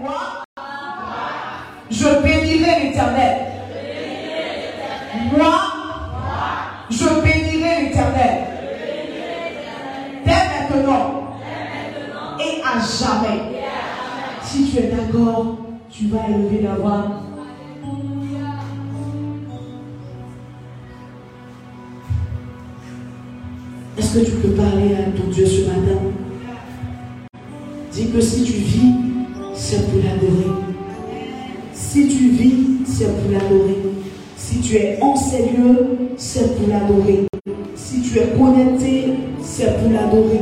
Moi, je bénirai l'éternel. Moi, je bénirai l'éternel. Dès maintenant et à jamais. Si tu es d'accord, tu vas élever la voix. Est-ce que tu peux parler à ton Dieu ce matin? Dis que si tu vis, c'est pour l'adorer. Si tu vis, c'est pour l'adorer. Si tu es en sérieux, c'est pour l'adorer. Si tu es connecté, c'est pour l'adorer.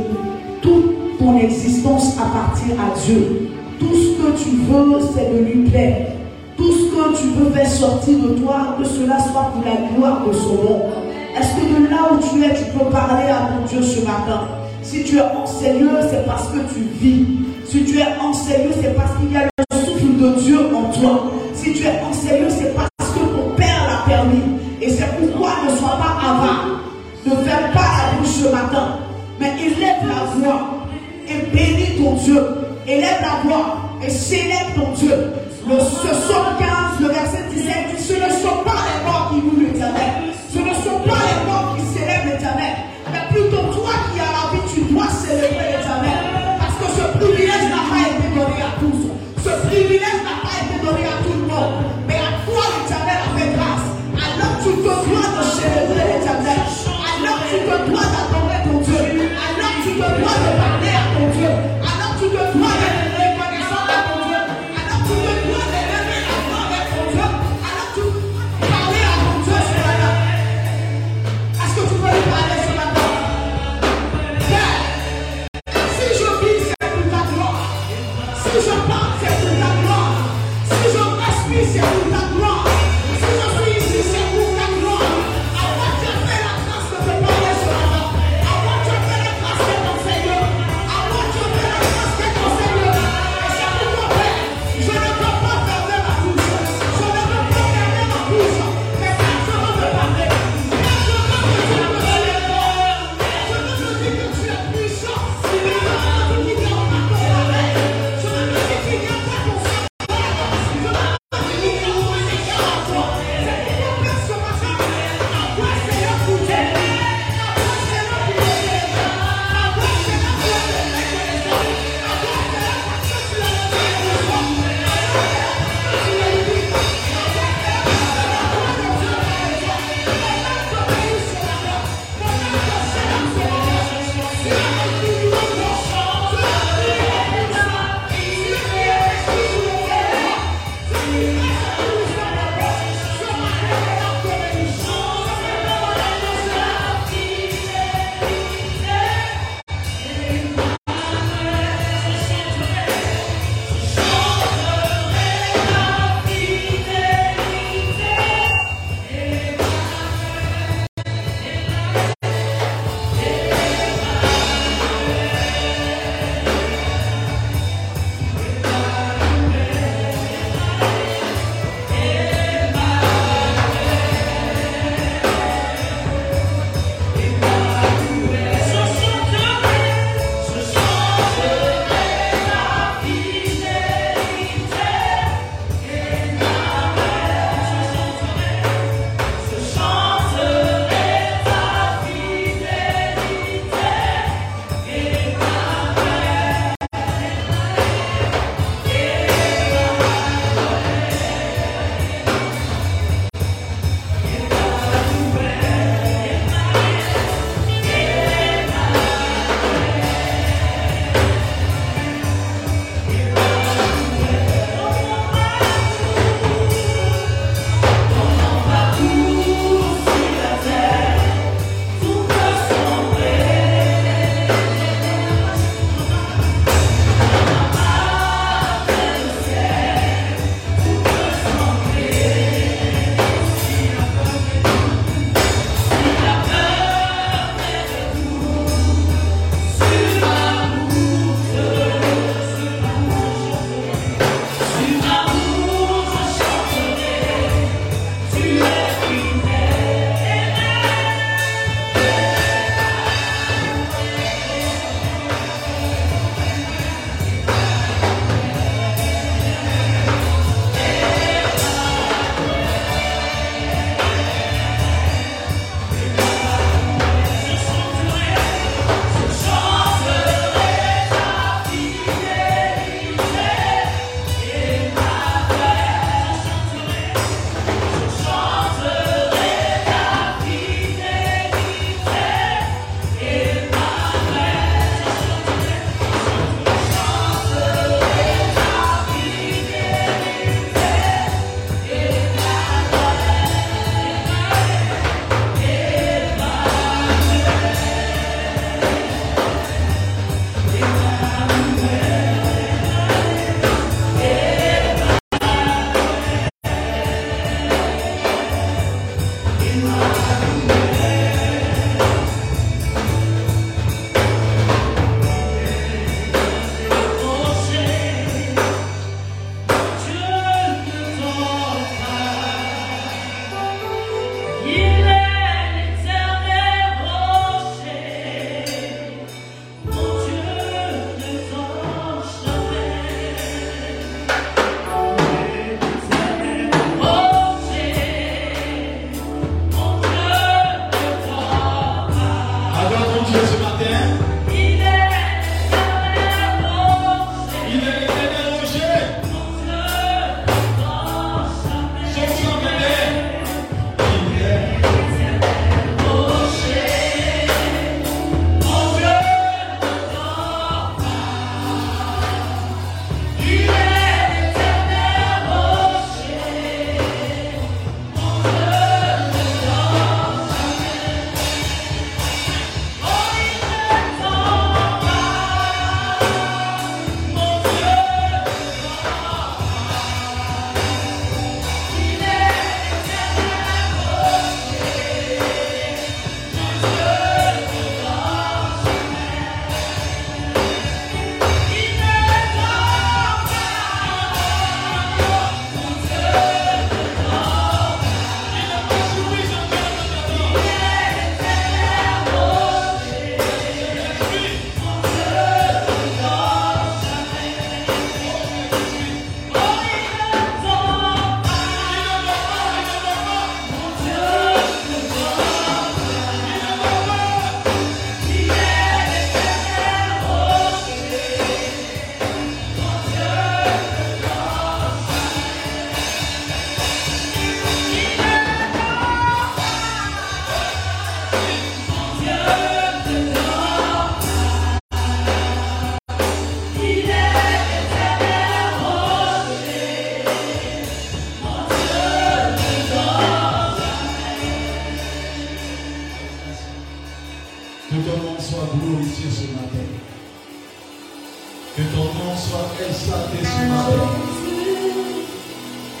Toute ton existence appartient à Dieu. Tout ce que tu veux, c'est de lui plaire. Tout ce que tu veux faire sortir de toi, que cela soit pour la gloire de son nom. Est-ce que de là où tu es, tu peux parler à ton Dieu ce matin? Si tu es en sérieux, c'est parce que tu vis. Si tu es en sérieux, c'est parce qu'il y a le souffle de Dieu en toi. Si tu es en sérieux, c'est parce que ton Père l'a permis. Et c'est pourquoi ne sois pas avare. Ne ferme pas la bouche ce matin. Mais élève la voix et bénis ton Dieu. Élève la voix et célèbre ton Dieu. Le, ce 15, le verset 17 dit, ce ne sont pas les tu te dois d'adorer ton Dieu. Alors tu te dois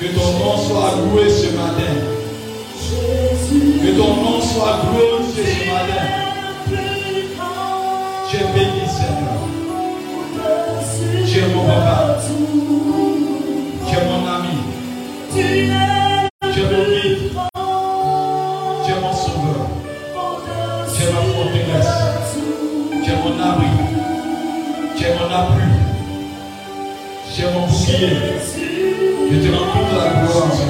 Que ton nom soit loué ce matin. Que ton nom soit glorifié ce matin. Dieu béni Seigneur. Dieu mon papa. Dieu mon ami. Dieu mon guide. Dieu mon sauveur. Dieu ma forteresse. Dieu mon abri. Dieu mon appui. Dieu mon bouclier. salvação.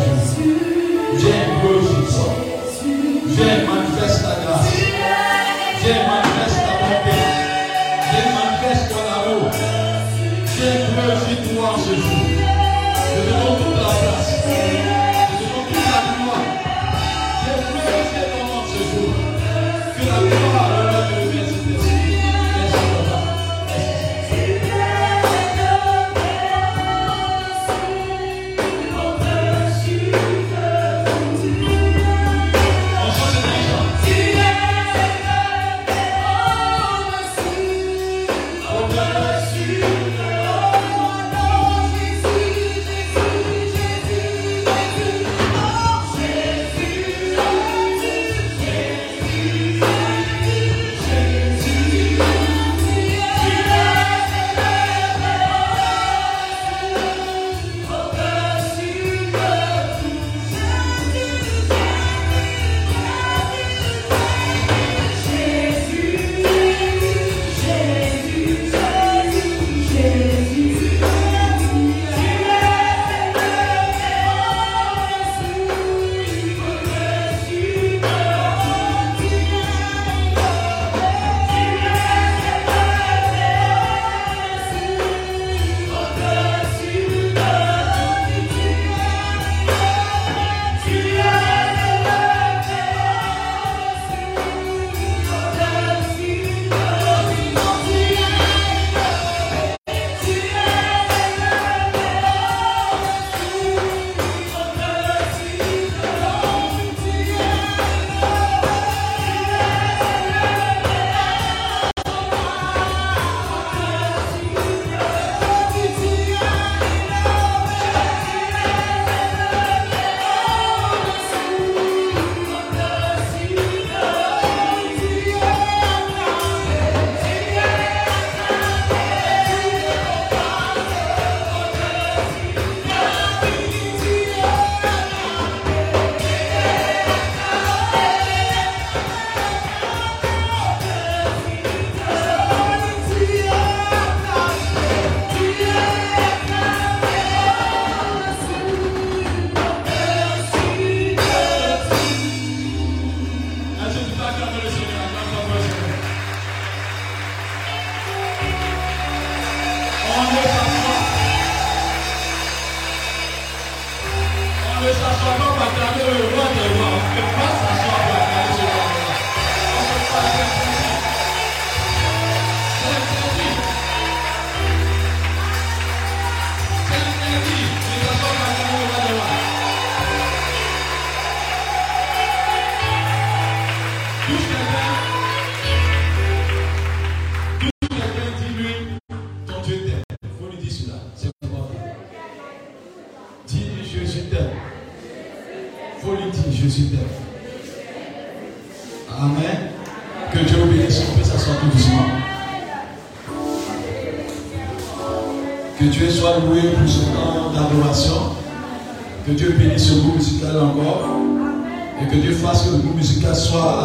só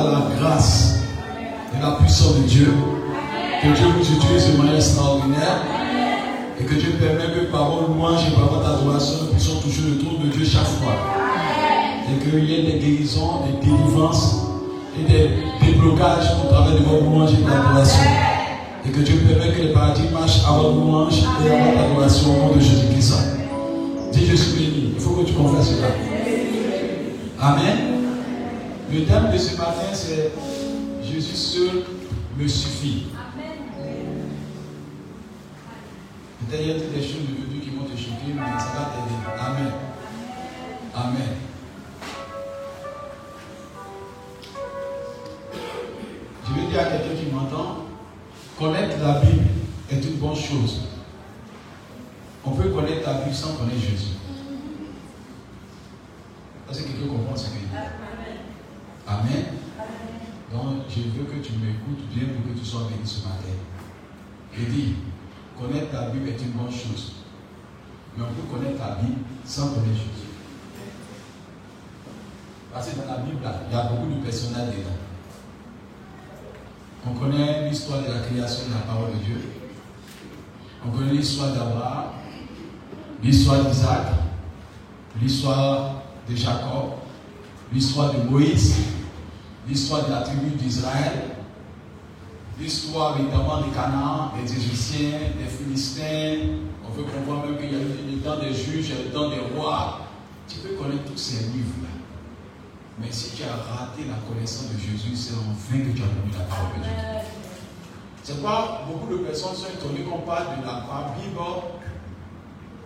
l'histoire de Jacob, l'histoire de Moïse, l'histoire de la tribu d'Israël, l'histoire évidemment des Canaan, des Égyptiens, des Philistins. On veut comprendre même qu'il y a eu le temps des juges, le temps des rois. Tu peux connaître tous ces livres-là. Mais si tu as raté la connaissance de Jésus, c'est en vain que tu as connu la parole de Dieu. C'est pas beaucoup de personnes sont étonnées qu'on parle de la Bible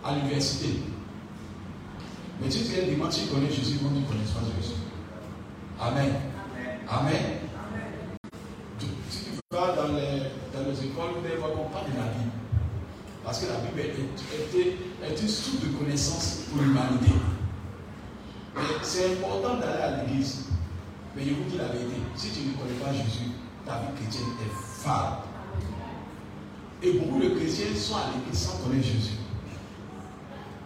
à l'université. Mais si tu es dimanche, tu connais Jésus, ils vont ne connaissent pas Jésus. Amen. Amen. Si tu vas dans les, dans les écoles, vous voir qu'on parle de la Bible. Parce que la Bible est, est une source de connaissance pour l'humanité. Mais c'est important d'aller à l'église. Mais je vous dis la vérité, si tu ne connais pas Jésus, ta vie chrétienne est fade. Et beaucoup de chrétiens sont à l'église sans connaître Jésus.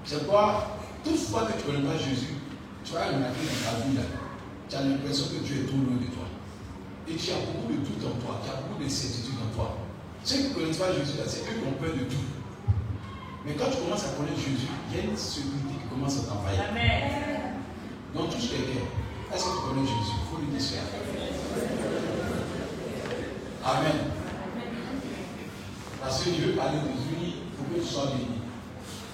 C'est quoi Toutefois que tu ne connais pas Jésus, tu vas remarquer dans ta vie, là, tu as l'impression que Dieu est trop loin de toi. Et tu as beaucoup de doutes en toi, tu as beaucoup de certitudes en toi. Ceux qui ne connaissent pas Jésus, c'est eux qui ont peur de tout. Mais quand tu commences à connaître Jésus, il y a une sécurité qui commence à t'envahir. Amen. Donc touche quelqu'un. Est-ce que tu connais Jésus? Il faut lui dire Amen. Parce que Dieu veut parler de lui pour que tu sois béni.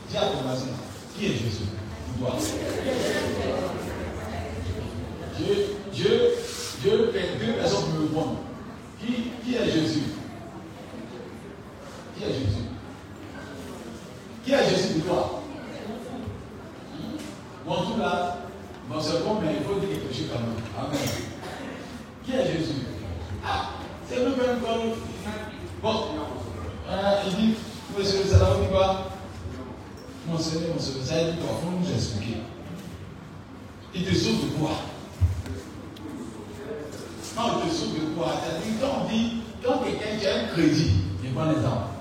Dis à ton voisin, qui est Jésus? Dieu, Dieu, Dieu fait deux personnes pour me répondre. Qui, qui est Jésus? Qui est Jésus? Qui est Jésus pour toi? Bon, tout là, bon, c'est bon, mais il faut dire quelque chose quand même. Amen. Qui est Jésus? Ah, c'est le même comme. Bon, euh, il dit, monsieur le salon, dit quoi Seigneur, mon Seigneur, ça faut nous expliquer. Il te sauve de quoi Non, il te sauve de quoi C'est-à-dire, quand on dit, quand quelqu'un qui a un crédit, je prends l'exemple,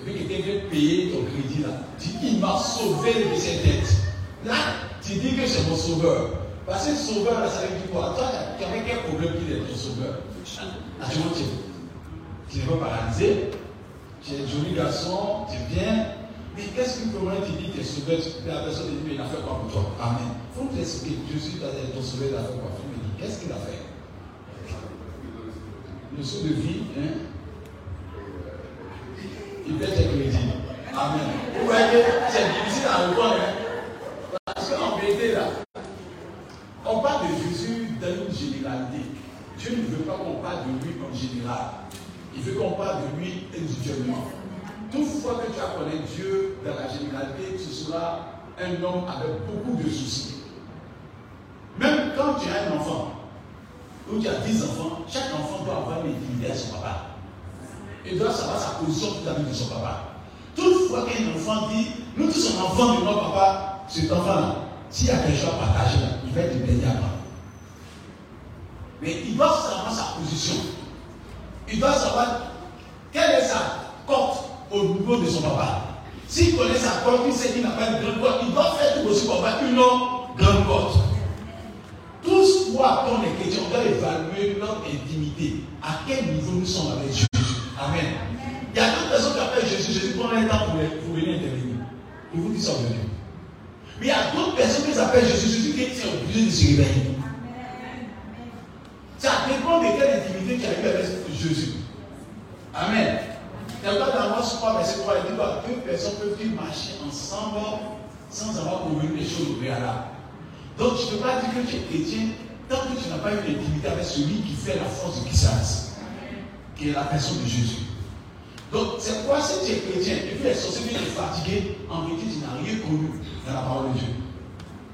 et puis quelqu'un vient payer ton crédit là, tu dis, il m'a sauvé de cette dette. Là, tu dis que c'est mon sauveur. Parce que sauveur, là, ça veut dire quoi? Toi, tu avais quel problème qu'il est ton sauveur Naturellement, tu n'es pas paralysé, tu es un joli garçon, tu es bien. Mais qu'est-ce que problème tu dis que La personne dit, mais il a fait quoi pour toi Amen. Il faut que expliquer, Jésus, ton sauveur, il a fait me qu'est-ce qu'il a fait Le saut de vie, hein Il peut être crédit. Amen. Vous voyez, c'est difficile à répondre, hein parce qu'en vérité, là, on parle de Jésus dans une généralité. Dieu ne veut pas qu'on parle de lui en général. Il veut qu'on parle de lui individuellement. Toutefois que tu as connu Dieu dans la généralité, tu seras un homme avec beaucoup de soucis. Même quand tu as un enfant, ou tu as 10 enfants, chaque enfant doit avoir une intimité à son papa. Il doit savoir sa position toute la vie de son papa. Toutefois qu'un enfant dit, nous tous sommes enfants de notre papa, cet enfant-là, s'il y a quelque chose à partager, il va être immédiatement. Mais il doit savoir sa position. Il doit savoir quelle est sa cote au niveau de son papa. S'il connaît sa cote, il sait qu'il n'a pas une grande cote, il doit faire tout possible pour avoir une grande cote. Tous, fois qu'on est chrétien, on doit évaluer notre intimité. À quel niveau nous sommes avec Jésus. Amen. Il y a d'autres personnes qui appellent Jésus. Jésus prend un temps pour, pour venir intervenir. Il vous dit ça aujourd'hui. Mais il y a d'autres personnes qui s'appellent Jésus. Jésus qui est obligé de se réveiller. Ça dépend de quelle intimité tu as eu avec Jésus. Amen. Pas dans Amos 3, verset 3, il dit que deux personnes peuvent marcher ensemble sans avoir convenu des choses préalables. Donc, je ne peux pas dire que tu es chrétien tant que tu n'as pas eu l'intimité avec celui qui fait la force de Kissas, qui est la personne de Jésus. Donc, c'est quoi si tu es chrétien et puis les sorciers viennent fatigué, en vérité, tu n'as rien connu dans la parole de Dieu.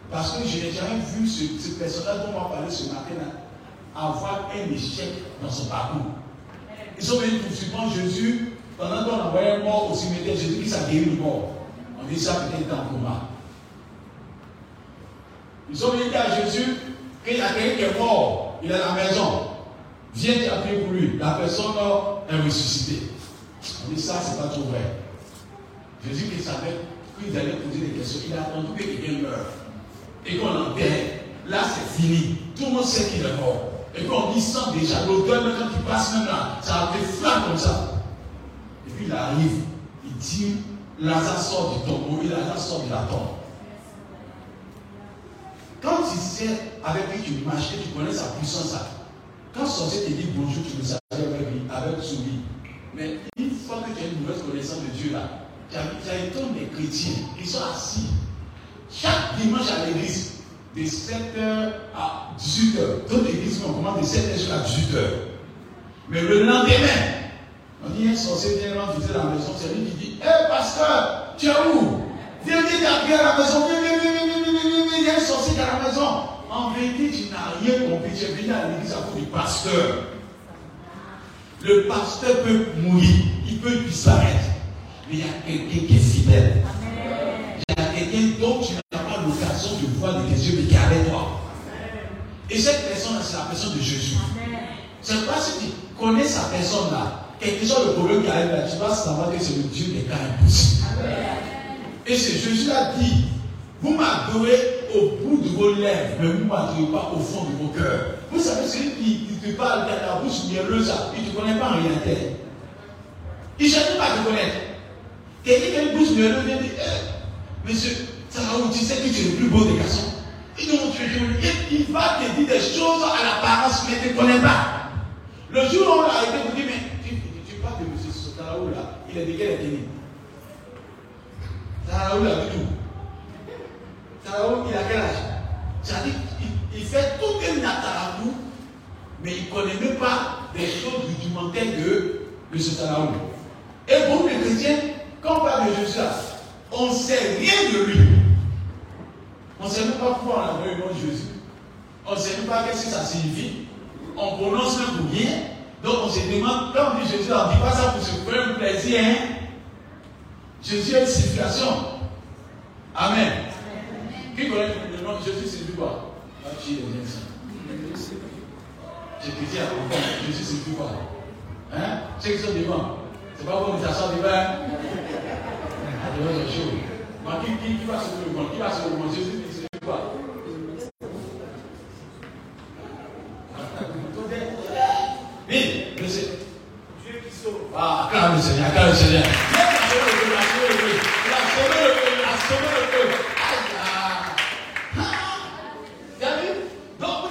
Parce que je n'ai jamais vu ce, ce personnage dont on va parler ce matin avoir un échec dans son parcours. Ils sont venus pour suivre Jésus pendant qu'on envoyait un mort au cimetière, Jésus qui s'est guéri le mort. On dit ça peut-être dans le coma. Ils ont dit à Jésus qu'il a quelqu'un qui est mort, il est à la maison. Viens t'appeler pour lui. La personne est ressuscitée. On dit ça, c'est pas trop vrai. Jésus qui savait qu'ils allaient poser des questions, il a attendu que quelqu'un meure et qu'on enterre. Là, c'est fini. Tout le monde sait qu'il est mort. Et qu'on dit ça déjà, l'odeur, quand il passe même là, ça a fait flamme comme ça. Et puis il arrive, il dit, Lazare sort du tombeau, et Lazare sort de la tombe. Quand tu sais avec qui tu marches, tu connais sa puissance, quand sorcier te dit bonjour, tu le savais avec lui, avec souris. Mais une fois que tu as une mauvaise connaissance de Dieu là, tu as, tu étonné des chrétiens qui sont assis chaque dimanche à l'église, de 7h à 18h. Toute l'église, on commence de 7h jusqu'à 18h. Mais le lendemain, on dit un sorcier vient visiter la maison, c'est lui qui dit Hé pasteur, tu es où Viens, viens à la maison, viens, viens, viens, viens, viens, viens, viens, il y a un sorcier à la maison. En vérité, tu n'as rien compris. Tu es venu à l'église à cause du pasteur. Le pasteur peut mourir, il peut disparaître. Mais il y a quelqu'un qui est fidèle. Il y a quelqu'un dont tu n'as pas l'occasion de voir de tes yeux, mais qui est avec toi. Et cette personne-là, c'est la personne de Jésus. C'est pas si tu connais sa personne-là, quel que soit le problème qui arrive là, tu vas savoir que c'est le Dieu des cas impossibles. Et c'est Jésus a dit, vous m'adorez au bout de vos lèvres, mais vous ne m'adorez pas au fond de vos cœurs. Vous savez, celui qui, qui te parle, qui a la bouche mielleuse, il ne te connaît pas en réalité. Il ne cherche pas à te connaître. Quelqu'un qui a une bouche mielleuse vient dire, eh, monsieur, ça va où tu sais que tu es le plus beau des garçons. Il, il va te dire des choses à l'apparence, mais tu ne connais pas. Le jour où on l'a arrêté, vous dit, mais il est de quelle ethnie là, du tout. Sotaraou, il a quel âge? C'est-à-dire fait tout un Natarabou, mais il ne connaît même pas des choses rudimentaires de M. Sotaraou. Et pour les chrétiens, quand on parle de Jésus on ne sait rien de lui. On ne sait même pas pourquoi on a le nom de Jésus. On ne sait même pas qu'est-ce que ça signifie. On prononce même pour rien. Donc on se demande, quand on dit Jésus, on ne dit pas ça pour se faire un plaisir. Hein? Jésus a une situation. Amen. Qui connaît le nom de Jésus signifie quoi? J'ai petit à comprendre. Jésus signifie quoi Hein? Ceux qui sont devant. C'est pas comme ça sort devant. C'est chaud. Qui, qui, qui va se le Qui va se le Jésus signifie quoi Oui, je sais. Dieu qui sauve. Ah, acclame le Seigneur, acclame le Seigneur. Il a sauvé le peuple, il a sauvé le peuple, il a sauvé le peuple. Aïe, Vous avez vu Donc vous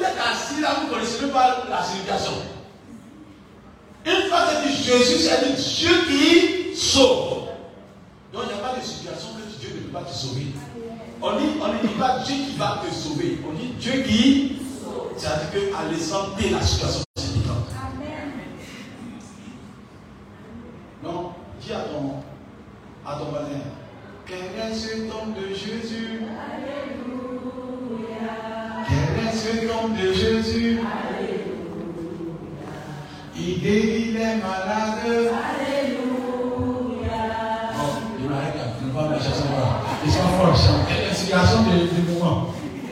êtes assis là, vous ne connaissez même pas la signification. Une fois que dit Jésus, c'est dit Dieu qui sauve. Donc il n'y a pas de situation que Dieu ne peut pas te sauver. On ne dit pas Dieu qui va te sauver. On dit Dieu qui sauve. C'est-à-dire qu'à T, la situation c'est différent. Non, dis à ton, à ton voisin, quel est ce nom de Jésus? Alléluia. Quel est ce nom de Jésus? Alléluia. Il guérit les malades. Alléluia. Il m'arrête là, je ne pas me chanson là. Ils sont forts, c'est l'inspiration du.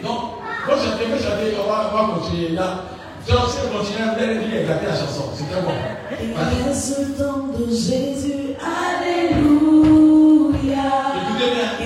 Donc, quand je vais chanter, on va, on va continuer là. Donc, si on continue, vous allez dire, éclater la chanson. C'est très bon. Quel est ce nom de Jésus? Alléluia. Écoutez bien. Quel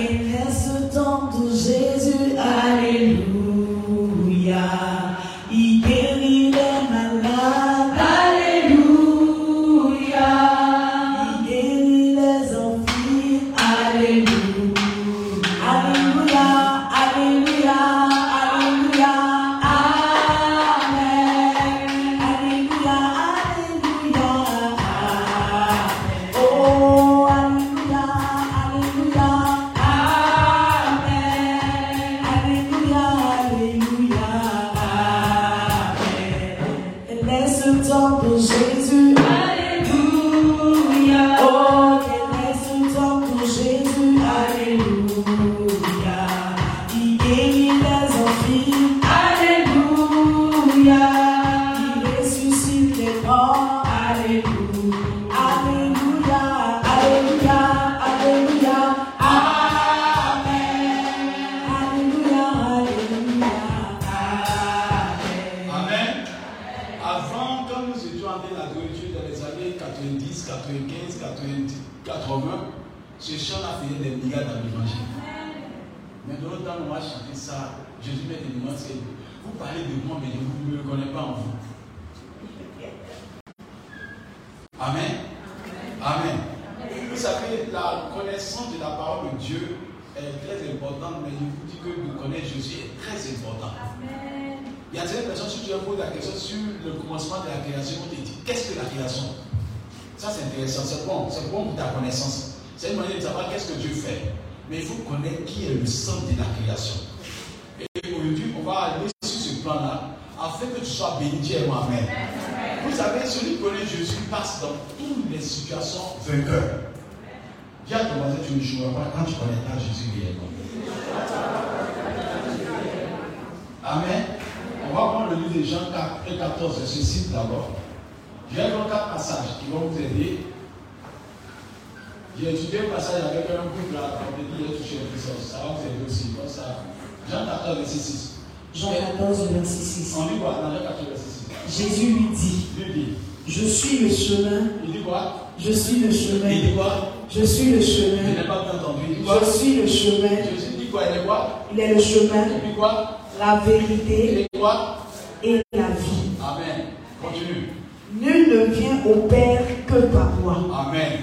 Je suis le chemin. Il dit quoi? Je suis le chemin. Je n'ai pas bien entendu. Il dit quoi? Je suis le chemin. Jésus dit quoi? Il est quoi? Il est le chemin. Il dit quoi? La vérité. Il est quoi? Et la vie. Amen. Continue. Nul ne vient au Père que par moi. Amen.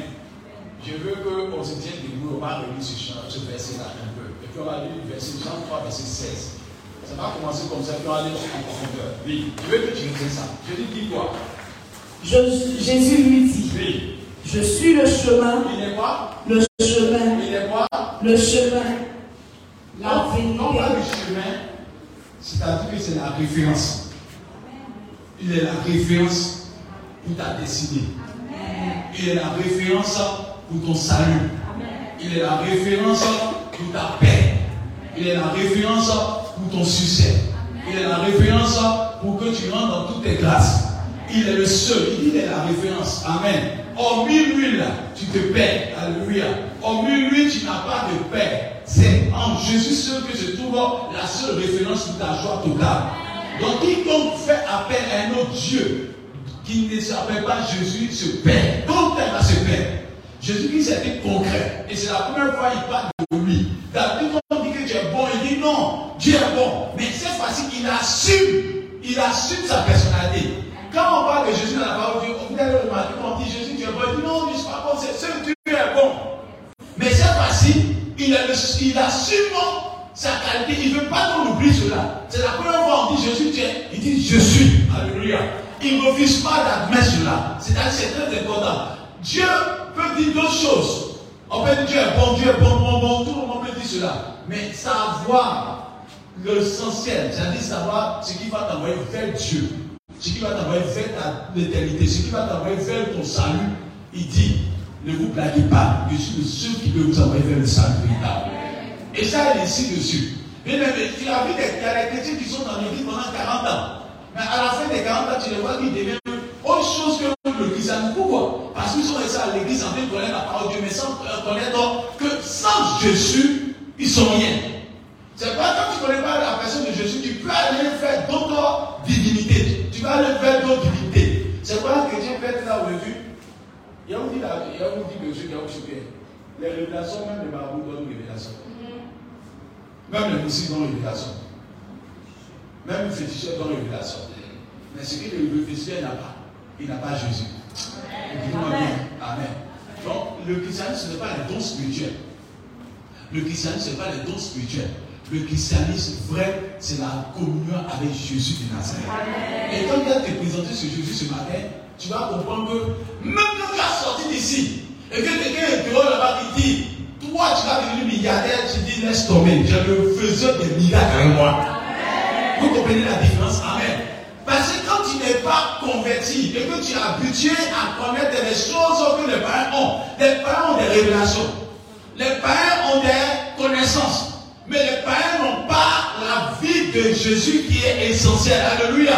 Je veux qu'on se tienne debout. On va relire ce, ce verset-là un peu. Et puis on va lire le verset Jean 3, verset 16. Ça va commencer comme ça, puis on va aller en profondeur. Oui, je veux que tu dises ça. Je dis, dis quoi? Jésus lui dit Oui. Je suis le chemin. Il est quoi Le chemin. Il est quoi Le chemin. La vérité. On parle du chemin, c'est-à-dire que c'est la référence. Il est la référence pour ta destinée. Il est la référence pour ton salut. Il est la référence pour ta paix. Il est la référence pour ton succès. Il est la référence pour que tu rentres dans toutes tes grâces. Il est le seul. Il est la référence. Amen. Hormis lui, là, tu te perds. Alléluia. Hormis lui, tu n'as pas de paix. C'est en Jésus seul que se trouve la seule référence pour ta joie totale. Donc, quiconque fait appel à un autre Dieu qui ne s'appelle pas Jésus se perd. Donc, elle va se perdre. Jésus-Christ été concret. Et c'est la première fois qu'il parle de lui. David, quand on dit que Dieu est bon, il dit non, Dieu est bon. Mais cette fois-ci, il assume, il assume sa personnalité. Quand on parle de Jésus dans la parole de Dieu, vous dit Jésus, Dieu est bon, dit non, je ne suis pas bon, c'est ce Dieu est bon. Mais cette fois-ci, il, assume sa qualité, il ne veut pas qu'on oublie cela. C'est la première fois qu'on dit Jésus, Dieu, il dit je suis. Alléluia. Il ne refuse pas d'admettre cela. C'est-à-dire c'est très important. Dieu peut dire d'autres choses. Peut dire Dieu est bon, Dieu est bon, bon, bon, tout le monde peut dire cela. Mais savoir l'essentiel, c'est-à-dire savoir ce qui va t'envoyer vers Dieu, ce qui va t'envoyer vers l'éternité, ce qui va t'envoyer vers ton salut, il dit, ne vous blaguez pas, je suis le seul qui peut vous envoyer vers le salut véritable. Et ça, il est ici dessus. Mais tu as vu des, chrétiens qui sont dans l'église pendant 40 ans. Mais à la fin des 40 ans, tu les vois qui deviennent autre chose que le christianisme. Pourquoi? Parce qu'ils sont restés à l'église en train de connaître la parole de Dieu, mais sans connaître que sans Jésus, ils sont rien. C'est pas quand tu ne connais pas la personne de Jésus, tu peux aller faire d'autres divinités. Vas aller faire d'autres divinités. C'est quoi que Dieu fait là aujourd'hui Il y a dit il y a où dit que Dieu qui a Les révélations, même les marabouts donnent une révélation. Même les messieurs donnent une révélation. Même les féticheurs donnent une révélation. Mais ce que le féticheur n'a pas, il n'a pas Jésus. Amen. Donc, le christianisme, ce n'est pas les dons spirituels. Le christianisme, ce n'est pas les dons spirituels. Le christianisme vrai, c'est la communion avec Jésus de Nazareth. Et quand il va te présenter ce Jésus ce matin, tu vas comprendre que même quand tu as sorti d'ici, et que quelqu'un est dehors là-bas qui dit, toi tu vas devenir milliardaire, tu dis laisse tomber, je le faisais des miracles avec moi. Vous comprenez la différence? Amen. Parce que quand tu n'es pas converti et que tu es habitué à connaître les choses que les parents ont, les parents ont des révélations, les parents ont des connaissances. Mais les païens n'ont pas la vie de Jésus qui est essentielle. Alléluia.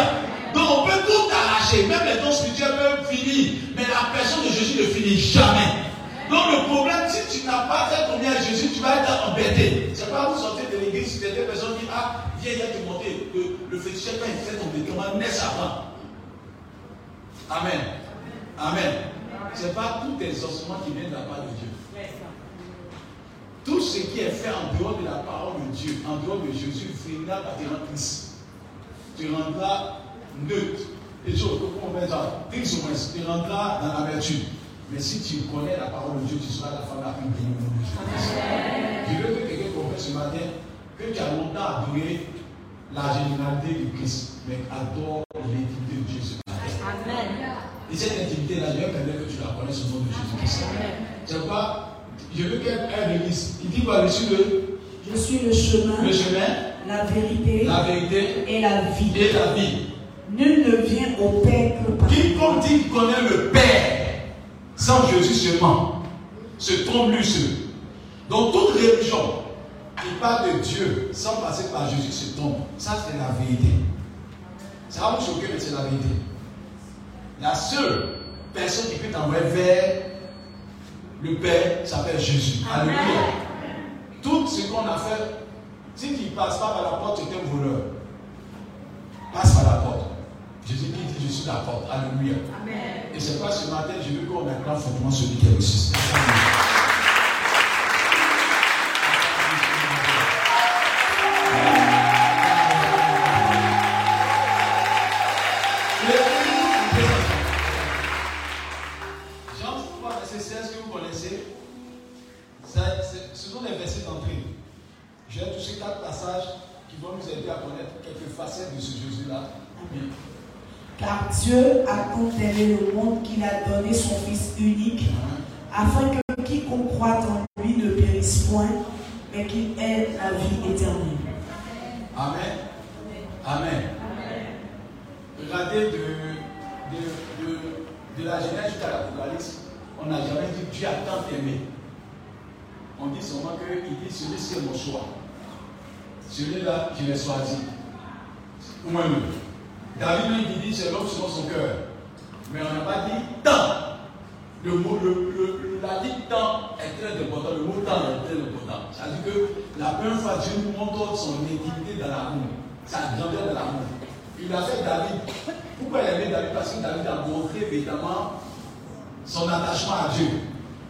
Donc on peut tout arracher. Même les dons spirituels peuvent finir. Mais la personne de Jésus ne finit jamais. Donc le problème, si tu n'as pas fait combien à Jésus, tu vas être embêté. C'est pas vous sortez de l'église, si des personnes disent Ah, viens, viens te monter. Le, le féticheur, quand il fait comment naît sa femme Amen. Amen. Ce n'est pas tous tes ossements qui viennent de la part de Dieu. Tout ce qui est fait en dehors de la parole de Dieu, en dehors de Jésus, finira par te rendre triste. Tu rendras neutre. Les choses, comment on met ça Triste au moins, tu rendras dans la vertu. Mais si tu connais la parole de Dieu, tu seras la femme la plus bénie. Je veux que quelqu'un comprenne ce matin que tu as longtemps adoré la généralité du Christ, mais adore l'intimité de Dieu ce matin. Amen. Et cette intimité-là, je veux que tu la connais au nom de Jésus-Christ. C'est pourquoi je veux qu'elle réalise. Il dit quoi? Je suis le. Je suis le chemin. Le chemin. La vérité. La vérité. Et la vie. Et la vie. Nul ne vient au Père que par Quiconque dit qu'il connaît le Père? Sans Jésus seulement se trompe lui seul. Donc toute religion qui parle de Dieu sans passer par Jésus se trompe. Ça, c'est la vérité. Ça va vous choquer, mais c'est la vérité. La seule personne qui peut t'envoyer vers le Père s'appelle Jésus. Alléluia. Tout ce qu'on a fait, si tu ne passes pas par la porte, tu es un voleur. Passe par la porte. Jésus dit, je suis la porte. Alléluia. Amen. Et c'est pas ce matin, je veux qu'on acclame fortement celui qui est ressuscité. Dieu a aimé le monde qu'il a donné son Fils unique, afin que quiconque croit en lui ne périsse point, mais qu'il ait la vie éternelle. Amen. Amen. Regardez de, de, de, de la Genèse jusqu'à l'Apocalypse, on n'a jamais dit Dieu a tant aimé. On dit seulement qu'il dit celui-ci est mon choix. Celui-là, je l'ai choisi. Moi-même. David lui dit c'est l'homme selon son cœur. Mais on n'a pas dit tant. Le mot, le, la dit tant est très important. Le mot temps est très important. C'est-à-dire que la première fois, Dieu nous montre son intimité dans l'amour, sa grandeur dans l'amour. Il a fait David. Pourquoi il a aimé David? Parce que David a montré évidemment son attachement à Dieu.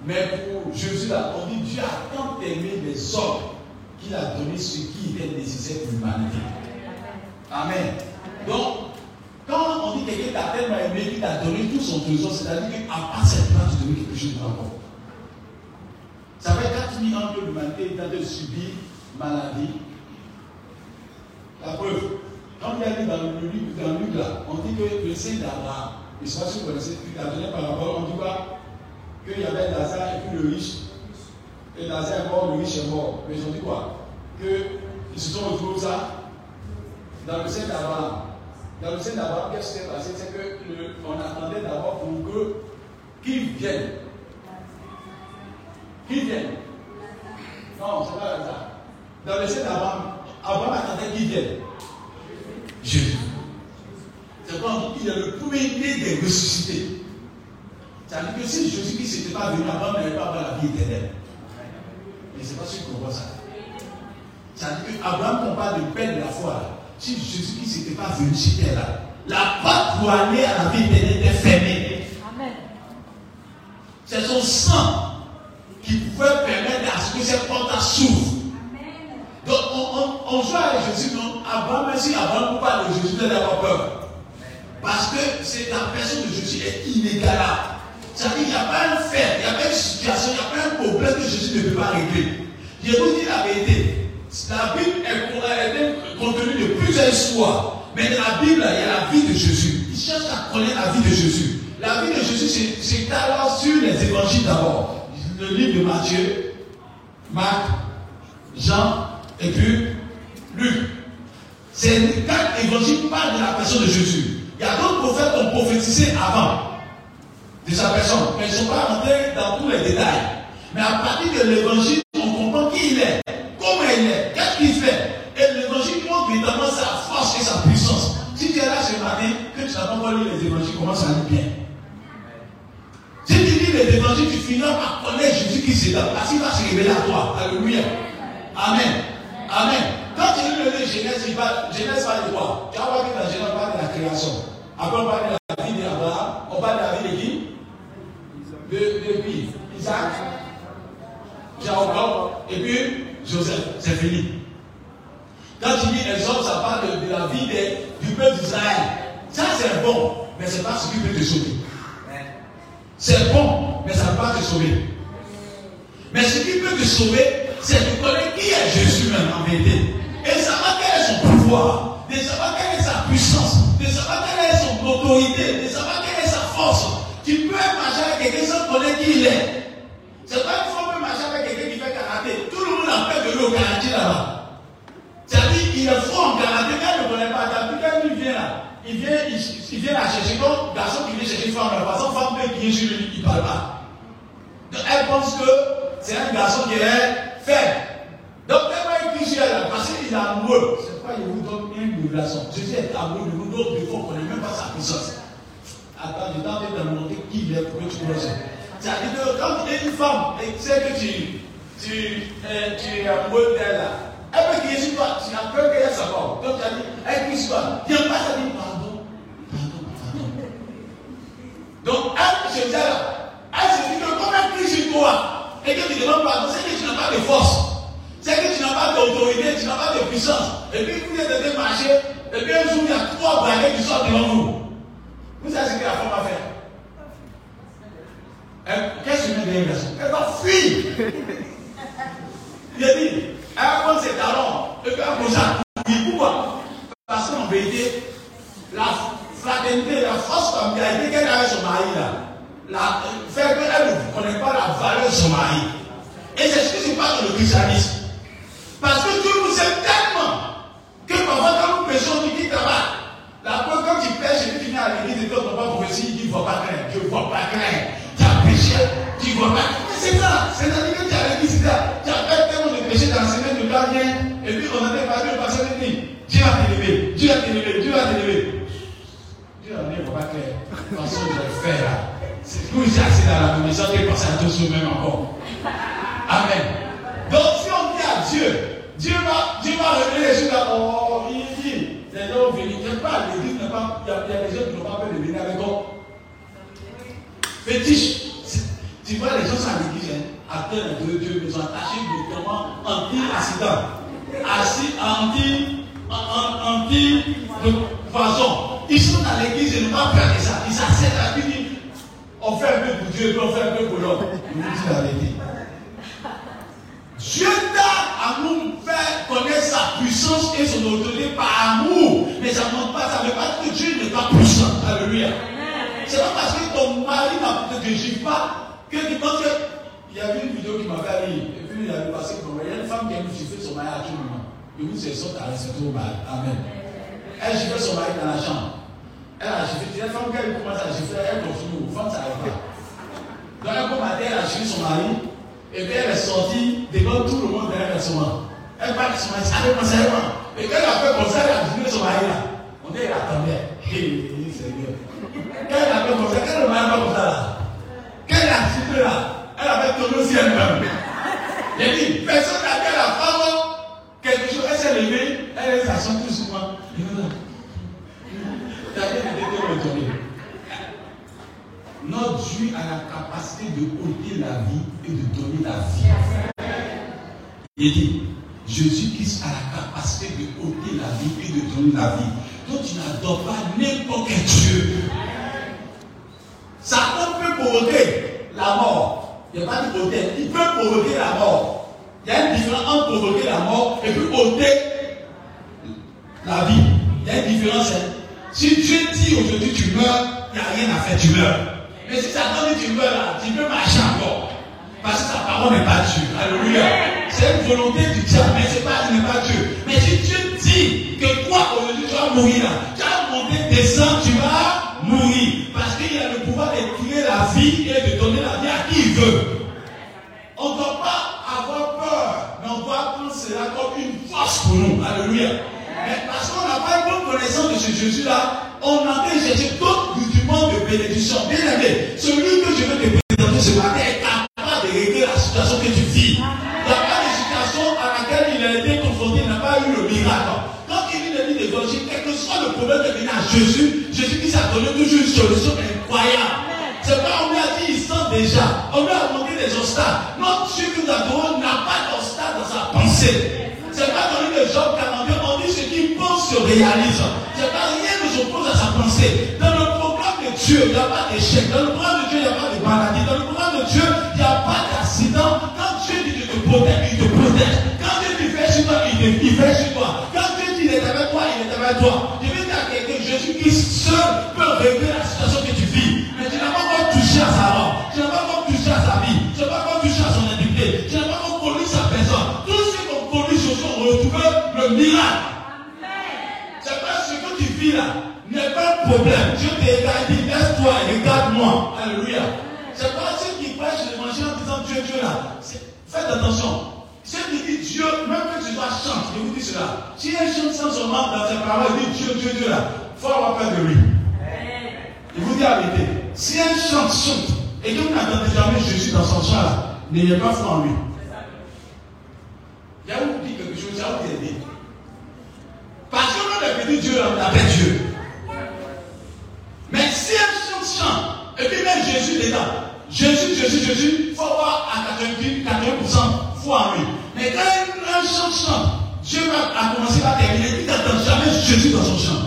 Mais pour Jésus, on dit Dieu a tant aimé les hommes qu'il a donné ce qui était nécessaire pour l'humanité? Amen. Donc, quand on dit que quelqu'un t'a tellement aimé qu'il t'a donné tout son trésor, c'est-à-dire qu'à part cette place, tu donnes quelque chose encore. Ça fait 4000 ans que l'humanité est en train de subir maladie. La preuve, quand il y a dans le livre, dans le là, on dit que le Saint d'Abraham, je ne sais pas si vous connaissez, il a donné par rapport, on dit quoi? Qu'il y avait Lazare et puis le riche. Et Lazare est mort, le riche est mort. Mais ils ont dit quoi? Qu'ils se sont retrouvés ça? Dans le Saint d'Abraham. Dans le sein d'abord, qu'est-ce qui s'est passé? C'est qu'on attendait d'abord pour que qu'ils viennent. Qu'ils viennent. Non, c'est pas ça. Dans le sein d'Abraham, Abraham attendait qu'ils viennent. Jésus. C'est quand il est le premier des ressuscités. C'est-à-dire que si Jésus qui n'était pas venu, Abraham n'avait pas la vie éternelle. Mais c'est pas sûr qu'on voit ça. C'est-à-dire qu'Abraham, on parle de peine de la foi si Jésus-Christ n'était pas venu sur terre là, la porte pour aller à la vie éternelle était fermée. Amen. C'est son sang qui pouvait permettre à ce que cette porte s'ouvre. Donc on, on, joue avec Jésus, non? Abraham, si Abraham parle de Jésus, il d'avoir peur. Parce que c'est la personne de Jésus est inégalable. C'est-à-dire qu'il n'y a pas un fait, il n'y a pas une situation, il n'y a pas un problème que Jésus ne peut pas régler. Je vous dis la vérité. La Bible est contenue de plusieurs histoires. Mais dans la Bible, il y a la vie de Jésus. Il cherche à connaître la vie de Jésus. La vie de Jésus, c'est alors sur les évangiles d'abord. Le livre de Matthieu, Marc, Jean et puis Luc. Ces quatre évangiles parlent de la personne de Jésus. Il y a d'autres prophètes qui ont prophétisé avant de sa personne. Mais ils ne sont pas rentrés dans tous les détails. Mais à partir de l'évangile, on comprend qui il est comment il est, qu'est-ce qu'il fait. Et l'évangile montre évidemment sa force et sa puissance. Si tu es là ce matin, que tu n'as pas lu les évangiles, commence à lire bien. Si tu lis les évangiles, tu finiras par connaître Jésus qui s'est là. Parce qu'il va se révéler à toi. Alléluia. Amen. Amen. Quand tu lis le Genèse, il va, Genèse parle de quoi? Tu vas voir que dans Genèse, parle de la création. Après, on parle de la vie d'Abraham. On parle de la vie de qui De, de qui Isaac Jacob et puis Joseph, c'est fini. Quand tu dis exode, ça parle de, la vie du peuple d'Israël. Ça c'est bon, mais ce n'est pas ce qui peut te sauver. C'est bon, mais ça ne va pas te sauver. Mais ce qui peut te sauver, c'est de connaître qui est Jésus même en vérité. Et savoir quel est son pouvoir, de savoir quelle est sa puissance, de savoir quelle est son autorité, de savoir quelle est sa force. Tu peux marcher avec quelqu'un sans connaître qui il est. C'est pas une fois que marcher avec quelqu'un qui fait karaté. Tout le monde a peur de lui au karaté là-bas. C'est-à-dire qu'il est fort en karaté, quand il ne connaît pas, quand il vient là, il vient, il, vient la chercher comme garçon qui vient chercher une femme là-bas. Son femme peut crier sur lui, il ne parle pas. Donc elle pense que c'est un garçon qui est faible. Donc tellement il crie sur elle parce qu'il est amoureux. C'est pourquoi il vous donne une révélation. Jésus est amoureux de nous, d'autres, il faut qu'on n'ait même pas sa puissance. Attends, je t'en de montrer qui il est pour que tu vois. C'est-à-dire que quand tu es une femme et tu sais que tu, tu, euh, tu es amoureux d'elle elle veut crier sur toi, tu n'as peur qu'elle sa Donc tu as dit, elle crie sur toi, viens pas, ça dit pardon, pardon, pardon. Donc elle, je disais là, elle se dit que comme elle crie sur toi et que tu demandes pardon, c'est que tu n'as pas de force. C'est que tu n'as pas d'autorité, tu n'as pas de puissance. Et puis vous êtes train marcher, et puis un jour il y a trois braquets qui sortent devant vous. Vous savez ce que la femme va faire Qu'est-ce que derrière Elle va fuir. Il a dit, elle va prendre ses talons et puis elle va courir. Pourquoi? Parce qu'en vérité, la fraternité, la force familialité qu'elle a avec son mari là, la, fait qu'elle ne connaît pas la valeur de son mari. Et c'est ce qui se passe dans le christianisme. Parce que le monde sait tellement que parfois quand nous péchons, tu dis là-bas. La preuve, quand tu pêches et tu viens à l'église et que ton papa prophétie, il ne vois pas craindre. Je ne vois pas craindre tu vois pas. C'est ça. C'est-à-dire que tu as l'église là, tu as fait tellement de péché dans la semaine de gardien, et puis on avait parlé le passé de dit, Dieu va t'élever, Dieu va t'élever, Dieu va t'élever. Dieu va dire, pas clair. De toute façon, je vais faire là. C'est tout j'ai assis dans la maison, qui pense à tout ce même encore. Amen. Donc si on dit à Dieu, Dieu va, Dieu va régler les choses là. Oh, il dit, les gens venir. Il n'y a pas l'église, il y a des gens qui n'ont pas peur de venir avec eux. Fétiche. Tu vois, les gens sont à l'église, hein, à terre de Dieu, ils sont attachés directement anti-accident, anti, anti, de. Ils sont dans l'église et n'ont pas de ça. Ils acceptent la vie. On fait un peu pour Dieu on fait un peu pour l'homme. Dieu t'a à nous faire connaître sa puissance et son autorité par amour. Mais ça ne pas, ça ne veut pas que Dieu n'est pas puissant. Alléluia. C'est pas parce que ton mari ne te gifle pas que tu penses que. Il y avait une vidéo qui m'a fait rire. Et puis il avait passé moi. Il y a une femme qui a giflé son mari à tout moment. Et vous, c'est sorte à rester au mari. Amen. Elle giflait son mari dans la chambre. Elle a giflé. La femme qui a commencé à gifler, elle continue. Femme, ça n'arrive pas. Donc bon matin, elle a giflé son mari. Et puis elle est sortie devant tout le monde derrière le restaurant. Elle parle de son mari, ça fait à moi. Et quand elle a fait comme ça, elle a giflé son mari là. On elle attendait. Hé, Seigneur. Quand elle a fait comme ça, quand le mari a fait comme ça là. Quand elle a giflé là, elle avait aussi elle-même. J'ai dit, personne n'a à la femme quelque chose. Elle s'est levée, elle est s'assoit tout sur moi. Notre Dieu a la capacité de ôter la vie et de donner la vie. Il dit, Jésus-Christ a la capacité de ôter la vie et de donner la vie. Donc tu n'adores pas n'importe quel Dieu. Satan peut provoquer la mort. Il n'y a pas provoquer. Il peut provoquer la mort. Il y a une différence entre provoquer la mort et puis ôter la vie. Il y a une différence. Hein. Si Dieu dit aujourd'hui tu meurs, il n'y a rien à faire, tu meurs. Mais si Satan dit tu meurs là, tu peux marcher encore. Parce que sa parole n'est pas Dieu. Alléluia. C'est une volonté du diable, mais ce n'est pas, pas Dieu. Mais si Dieu dit que toi aujourd'hui tu vas mourir là, tu vas monter, descendre, tu vas mourir. Parce qu'il a le pouvoir de la vie et de donner la vie à qui il veut. On ne doit pas avoir peur, mais on doit prendre cela comme une force pour nous. Alléluia. Mais parce qu'on n'a pas une bonne connaissance de ce Jésus-là, on a chercher d'autres rudiments de bénédiction. Bien aimé, celui que je veux te présenter ce matin est capable de régler la situation que tu vis. Il n'y a pas de situation à laquelle il a été confronté, il n'a pas eu le miracle. Quand il vient de dire l'évangile, quel que soit le problème de à Jésus, Jésus qui s'est donné toujours une solution incroyable. C'est pas on lui a dit, il sent déjà. On lui a demandé des obstacles. Notre Dieu que nous adorons n'a pas d'obstacles pensées. C'est pas dans le Job 42, on dit ce qu'il pense se réalise. C'est pas rien ne s'oppose à sa pensée. Dans le programme de Dieu, il n'y a pas d'échec. Dans le programme de Dieu, il n'y a pas de maladie. Dans le programme de Dieu, il n'y a pas d'accident. Quand Dieu dit de te protéger, il te protège. Quand Dieu dit fait sur toi, il fait sur toi. Quand Dieu dit il est avec toi, il est avec toi. Je veux dire à quelqu'un, Jésus-Christ seul peut régler la situation problème. Dieu t'a dit, laisse-toi et regarde-moi. Alléluia. C'est pas ceux qui prêchent le manger en disant Dieu, Dieu là. Faites attention. Ceux qui disent Dieu, même que tu dois chanter, je vous dis cela. Si un chante sans son membre dans ses paroles, il dit Dieu, Dieu, Dieu là, il faut avoir peur de lui. Il vous dit la vérité. Si un chante chante et que vous n'entendez jamais Jésus dans son chant là, n'ayez pas foi en lui. Il y a vous dit quelque chose, vous dit. Parce que l'on a dit Dieu, on appelle Dieu. Mais si un chante et puis même Jésus dedans, Jésus, Jésus, Jésus, faut avoir à 80%, 80% foi en lui. Mais quand un chant chante, Dieu va commencer à terminer, il n'attend jamais Jésus dans son chant.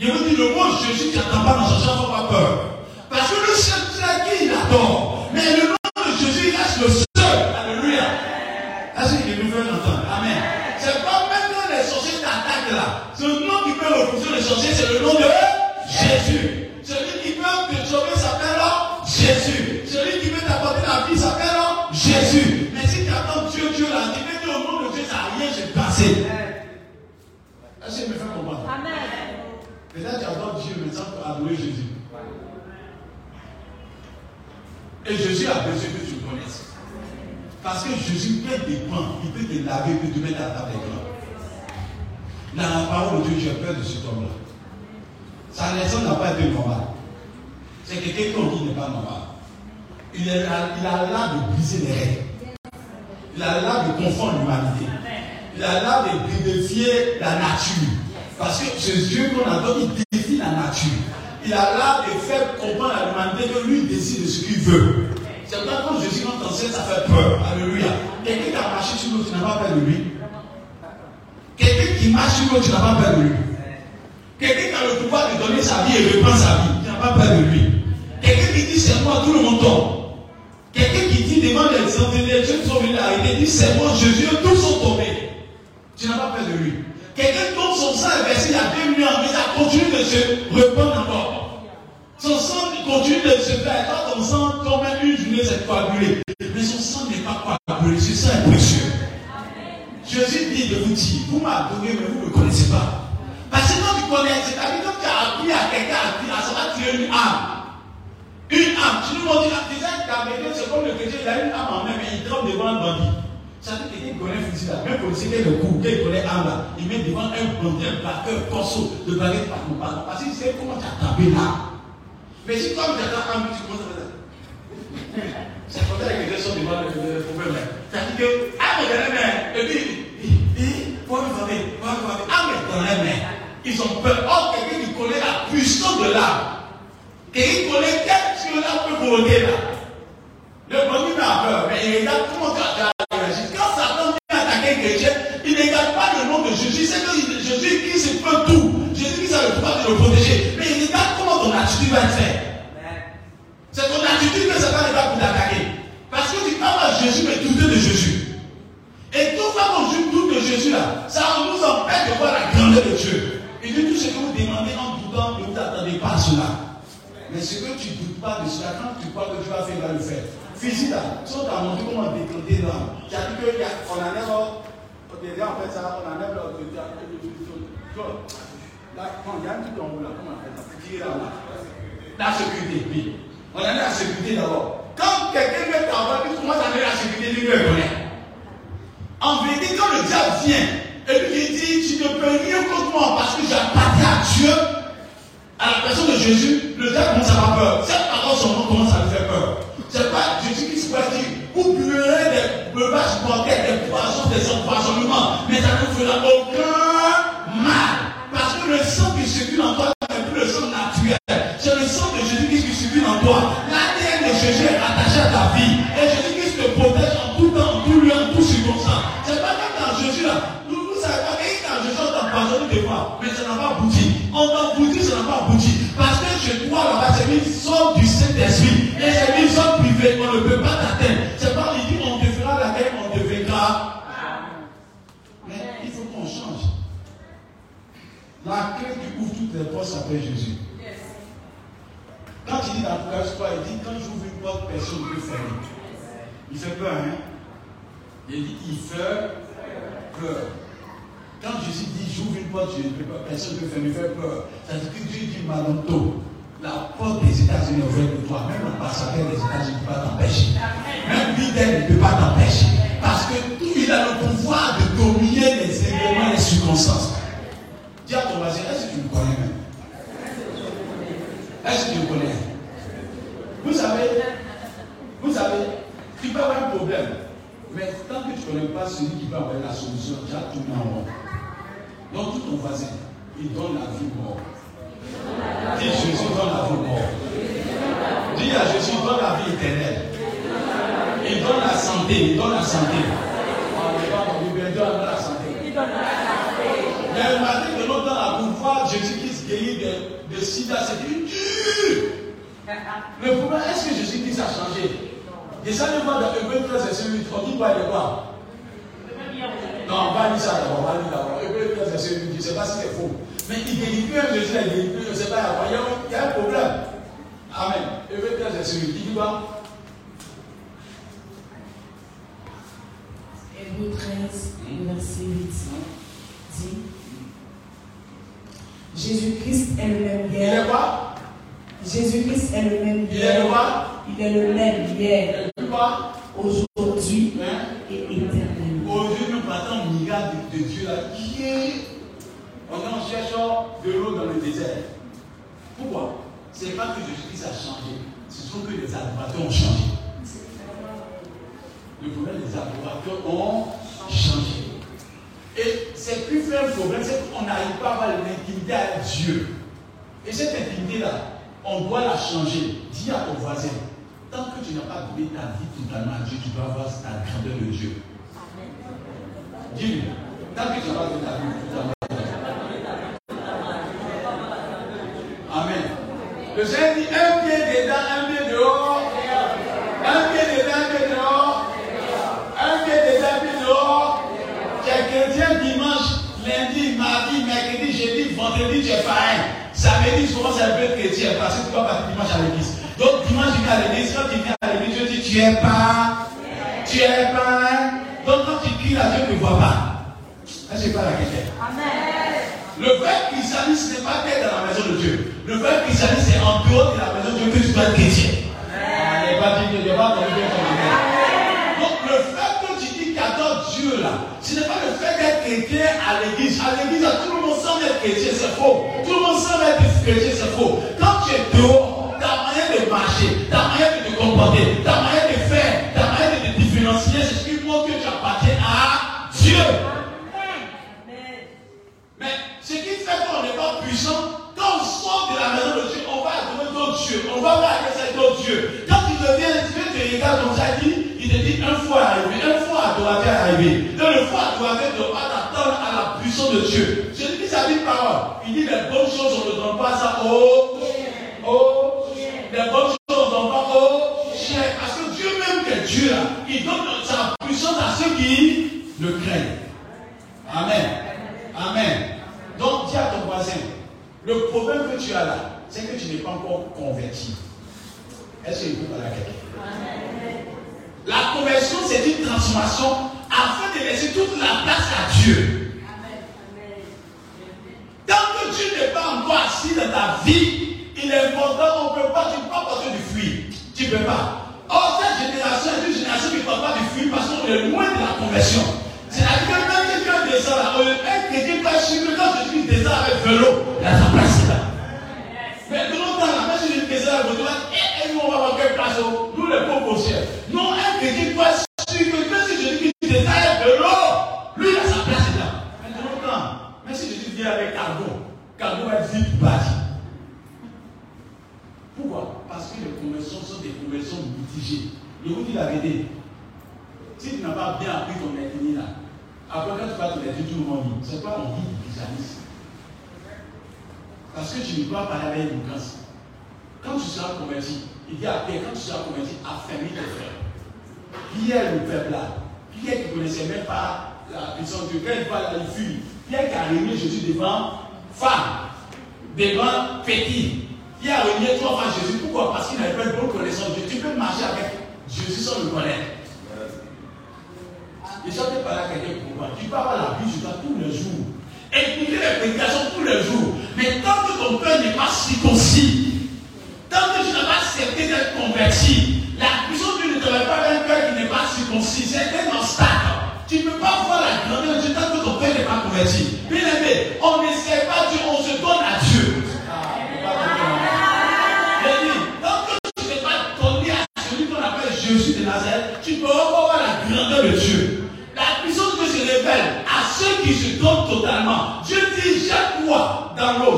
Il vous dit le mot Jésus, tu n'attends pas dans son chant, il ne faut pas peur. Parce que le chant qui il adore. Mais le nom de Jésus, il reste le seul. Alléluia. Est-ce que nous faire entendre Amen. C'est pas même les sorciers t'attaquent là. Ce nom qui peut repousser les sorciers, c'est le nom de Jésus. Celui qui peut te sauver s'appelle Jésus. Celui qui veut t'apporter la vie s'appelle Jésus. Mais si tu attends Dieu, Dieu tu veux dire au nom de Dieu, ça n'a rien s'est passé. Est-ce que me fait comprendre? Amen. Peut-être tu adores Dieu, mais sans adorer Jésus. Et Jésus a besoin que tu le connaisses. Parce que Jésus peut te prendre, il peut te laver, il peut te mettre à ta table Dans la parole de Dieu, j'ai peur de cet homme-là. Sa raison n'a pas été normale. C'est quelqu'un qui n'est pas normal. Il, a l'art de briser les règles. Il a l'art de confondre l'humanité. Il a l'art de défier la nature. Parce que ce Dieu qu'on adore, il défie la nature. Il a l'art de faire comprendre à l'humanité que lui décide de ce qu'il veut. C'est pourquoi quand Jésus quand t'enseigne, ça fait peur. Alléluia. Quelqu'un qui a marché sur l'eau, tu n'as pas peur de lui. Quelqu'un qui marche sur l'eau, tu n'as pas peur de lui. Quelqu'un qui a le pouvoir de donner sa vie et reprendre sa vie, tu n'as pas peur de lui. Quelqu'un qui dit c'est moi, tout le monde tombe. Quelqu'un qui dit devant les qui sont venus l'arrêter, dit c'est moi, Jésus, tous sont tombés. Tu n'as pas peur de lui. Quelqu'un dont son sang versé il a deux minutes, mais continue de se répandre encore. Son sang continue de se faire. Quand ton sang tombe une journée, c'est coagulé. Mais son sang n'est pas coagulé, ce sang est précieux. Jésus dit de vous dire, vous m'adorez, mais vous ne me connaissez pas. Parce que quand tu connais, c'est-à-dire quand tu as appris à quelqu'un à ça va tirer une âme. Une âme. Tu nous montres déjà ta vérité, c'est comme le chrétien, il a une âme en main, mais il trempe devant un bandit. Ça veut dire quelqu'un qui connaît fusil là, même policier qui est le coup, qui connaît âme là, il met devant un bandit, un braqueur, corso, de baguette par partout. Parce qu'il sait comment tu as tapé là. Mais si toi tu as âme, tu commences à faire ça. C'est comme ça que les gens sont devant le problème. C'est-à-dire que, ah, mais les mains, et puis, il me frapper, ah, mais dans les mains. Ils ont peur. Or, quelqu'un qui connaît la puissance de l'âme, quelqu'un qui connaît qu'est-ce que l'âme peut provoquer là. Le bandit n'a peur, mais il regarde comment tu as réagi. Quand Satan vient attaquer un chrétien, il ne regarde pas le nom de Jésus. C'est que Jésus qui se peut tout. Jésus qui a le pouvoir de le protéger. Mais il regarde comment ton attitude va être faite. C'est ton attitude que Satan regarde pour t'attaquer. Parce que tu parles à Jésus, mais douter de Jésus. Et tout ça qu'on doute de Jésus là, ça nous empêche de voir la grandeur de Dieu. Il dit tout ce que vous demandez en doutant, ne vous attendez pas à cela. Mais ce que tu ne doutes pas de cela, quand tu crois que Dieu va faire, il va le faire. Physique là, si on t'a montré comment déclenter là, tu as dit qu'on enlève, on en fait ça, on enlève Là, quand il y a un truc en haut là, comment on fait? Ça Tirer là, là. La sécurité, oui. On enlève la sécurité d'abord. Quand quelqu'un veut t'avoir, tu commences à enlever la sécurité, lui le connaît. En vérité, quand le diable vient, et il dit, tu ne peux rien contre moi parce que j'appartiens à Dieu, à la personne de Jésus, le diable commence à avoir peur. Cette parole, son nom commence à lui faire peur. C'est pas Jésus qui se passe dire, vous buerez des breuvages banquets, des poissons, des empoisonnements, mais ça ne fera aucun mal. Parce que le sang qui circule en toi n'est plus le sang naturel. s'appelle Jésus. Quand il dit n'encourage pas, il dit quand j'ouvre une porte, personne ne peut fermer. Il fait peur, hein. Il dit il fait peur. Quand Jésus dit j'ouvre une porte, je ne peux pas, personne ne peut fermer, il fait peur. C'est-à-dire que Dieu dit Malonto, la porte des États-Unis est ouverte pour toi. Même l'ambassadeur des États-Unis ne peut pas t'empêcher. Même Biden ne peut pas t'empêcher. Parce que tout, il a le pouvoir de dominer les événements et les circonstances. He don't have you more. faux. Tout le monde sent là que c'est faux. Quand tu es dehors,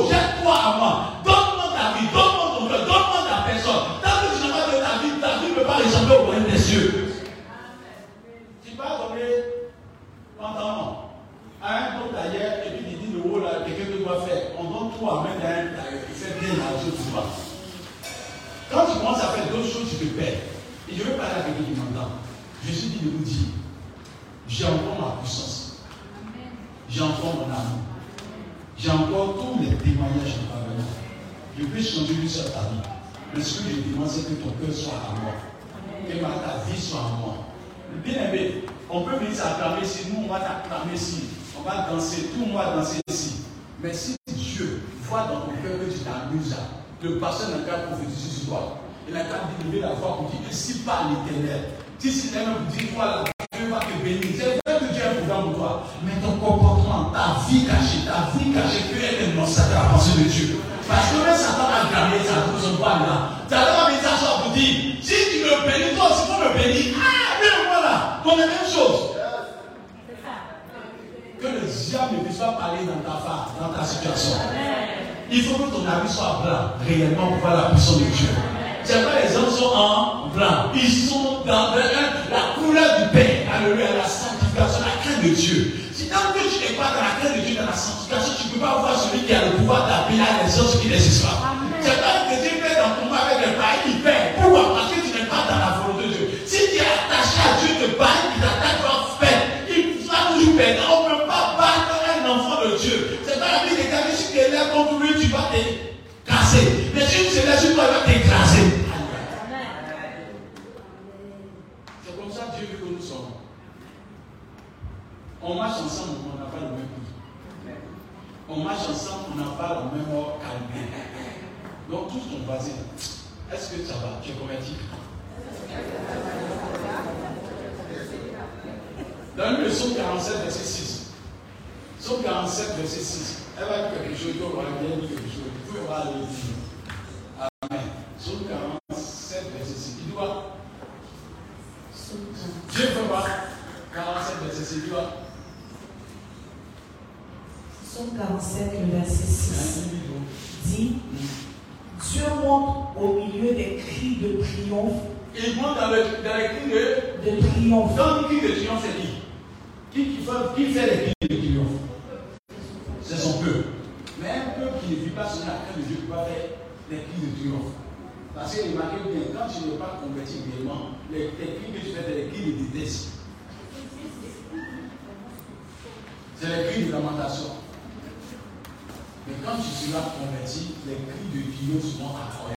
jette-toi à moi, donne-moi ta vie, donne-moi ton cœur, donne-moi ta personne. Tant que tu n'as pas donné ta vie, ta vie ne peut pas ressembler au royaume des cieux. Tu peux donner pendant à un bon tailleur, et puis il dit le haut là, quelqu'un que doit faire. On donne tout à main d'un tailleur, il fait bien la chose, tu vois. Quand tu commences à faire d'autres choses, tu te perds. Et je vais parler à quelqu'un qui m'entend. Je suis dit de vous dire, j'ai encore ma puissance. J'ai encore mon amour. J'ai encore tous les témoignages en parvenant. Je peux changer une seule ta vie. Mais ce que je demande, c'est que ton cœur soit à moi. Que ta vie soit à moi. Bien aimé, on peut venir s'acclamer ici, nous on va t'acclamer ici, on va danser, tout le monde va danser ici. Mais si Dieu voit dans ton cœur que tu t'amuses, le pasteur n'a qu'à prophétiser sur toi. Il n'a qu'à lever la voix pour dire ainsi par l'éternel. Si c'est même pour dire toi avis soit blanc, réellement, pour voir la puissance de Dieu. C'est pas les hommes sont en blanc. Ils sont dans la couleur du Père. Alléluia, la sanctification, la crainte de Dieu. Si tant que tu n'es pas dans la crainte de Dieu, dans la sanctification, tu ne peux pas voir celui qui a le pouvoir d'appeler à les autres qui n'existent pas. C'est pas que Dieu fait dans ton avec le païen, il perd. Pourquoi? Parce que tu n'es pas dans la volonté de Dieu. Si tu es attaché à Dieu, te païen qui t'attaque en fait, il va toujours perdre. On ne peut pas battre un enfant de Dieu. C'est pas la vie des gars, si tu es là contre lui, tu vas te Mais si tu es là sur toi, il va t'écraser. C'est comme ça Dieu veut que nous sommes. On marche ensemble, on n'a pas le même prix. On marche ensemble, on n'a pas le même ordre calme. Donc, tous ton voisin, est-ce que ça va? Tu es converti Dans le psaume 47, verset 6. Psaume 47, verset 6. Elle va dire quelque chose, on va bien dire quelque chose. Pouvez voir le Amen. Psaume 47, verset 6. Il. Dieu voir 47, verset 6. Il. Psaume 47, le verset 6 dit Dieu monte au milieu des cris de triomphe. Il monte dans, le, les cris de, de triomphe. Dans les cris de triomphe, c'est qui? Qui, qui, fait, qui fait les cris de triomphe C'est son peuple. Mais un vit pas sur la crainte de Dieu peut pas faire les cris de triomphe. Parce que remarquez bien, quand tu n'es pas converti réellement, les, cris que tu fais, c'est les cris de déteste. C'est les cris de lamentation. Mais quand tu seras converti, les cris de Dieu seront incroyables.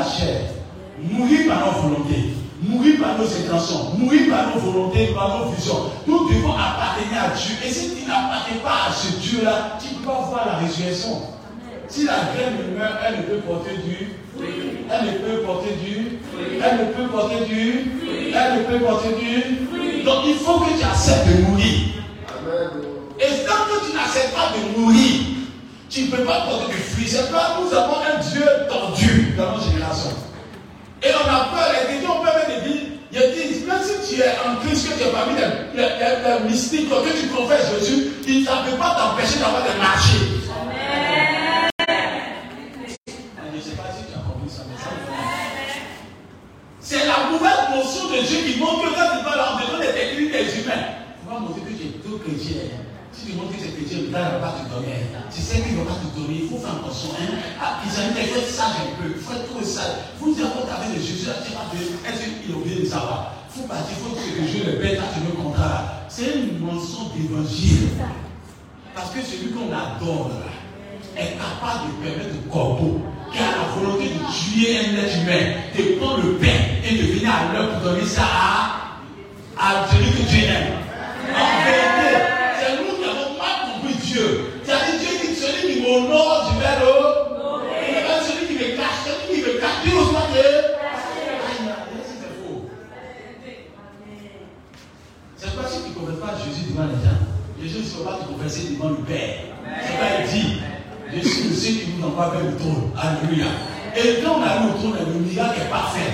La chair. Mourir par nos volontés. Mourir par nos intentions. Mourir par nos volontés, par nos visions. Nous devons appartenir à Dieu. Et si tu n'appartiens pas à ce Dieu-là, tu ne peux pas voir la résurrection. Si la graine meurt, elle ne peut porter du elle ne peut porter du elle ne peut porter du elle ne peut porter du donc il faut que tu acceptes de mourir et tant que tu n'acceptes pas de mourir tu ne peux pas porter du fruit. C'est pas nous avons un Dieu tordu dans notre génération et on a peur les chrétiens ont peur même de dire ils disent, même si tu es en Christ, que tu es parmi les, les, mystiques, que tu confesses Jésus, il ne peut pas t'empêcher d'avoir des marchés. C'est la nouvelle notion de Dieu qui montre que quand tu parles en besoin des techniques des humains, tu vas montrer que tu es tout chrétien. Si tu montres que le gars ne va pas te donner. Tu sais qu'il ne va pas te donner. Il faut faire attention. Hein? Ah, ils ont dit, il faut être sage un peu. Il faut être trop sage. Vous dire quand tu avais de Jésus, tu dire, est-ce qu'il a oublié de savoir Il faut pas dire, il faut que Dieu le là tu veux contrat. C'est une mention d'évangile. Parce que celui qu'on adore est capable de permettre au corbeau qui a la volonté de tuer un être humain, de prendre le pain et de venir à l'heure pour donner ça à, à celui que Dieu aime. En celui qui m'honore, je vais le. Et même celui qui me cache, celui qui me cache, Dieu aussi va te. C'est. C'est pas si tu ne connais pas Jésus devant les gens. Jésus ne peut pas te confesser devant le Père. C'est pas dit. Je suis le seul qui vous envoie vers le trône. Alléluia. Et quand on arrive au trône, le miracle est parfait.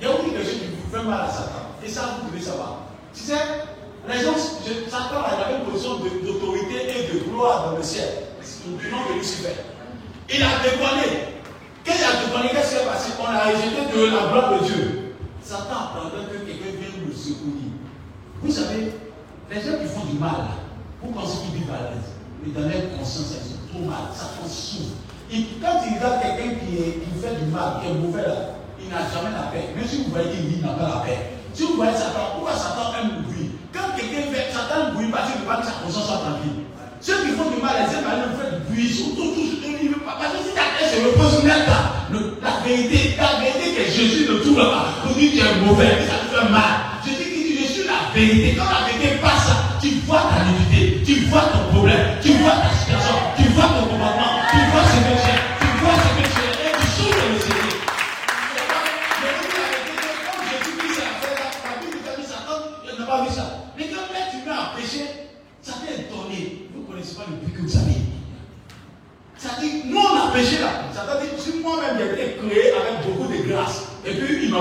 Il y a aucune chose qui vous fait mal à Satan. Et ça, vous devez savoir. Tu sais, les gens, Satan avait une position d'autorité et de gloire dans le ciel. Il a dévoilé. Quand il a dévoilé, qu'est-ce qui s'est passé? On a rejeté de la gloire de Dieu. Satan attendait que quelqu'un vienne le secourir. Vous savez, les gens qui font du mal, vous pensez qu'ils vivent à l'aise. Mais dans leur conscience, elles sont trop mal. Satan souffre. Quand il regarde quelqu'un qui, fait du mal, qui est mauvais là, il n'a jamais la paix. Même si vous voyez qu'il vit, il n'a pas la paix. Si vous voyez Satan, pourquoi Satan aime bruit Quand quelqu'un fait Satan bruit qu'il veut pas que sa conscience soit tranquille. Ceux qui font du mal, les aiment faire du bruit, surtout ceux qui pas. Parce que si ta tête se repose net là, la vérité, la vérité que Jésus ne trouve pas, vous dites que tu es mauvais, ça te fait mal. Jésus qui dit, je suis la vérité. Quand la vérité passe,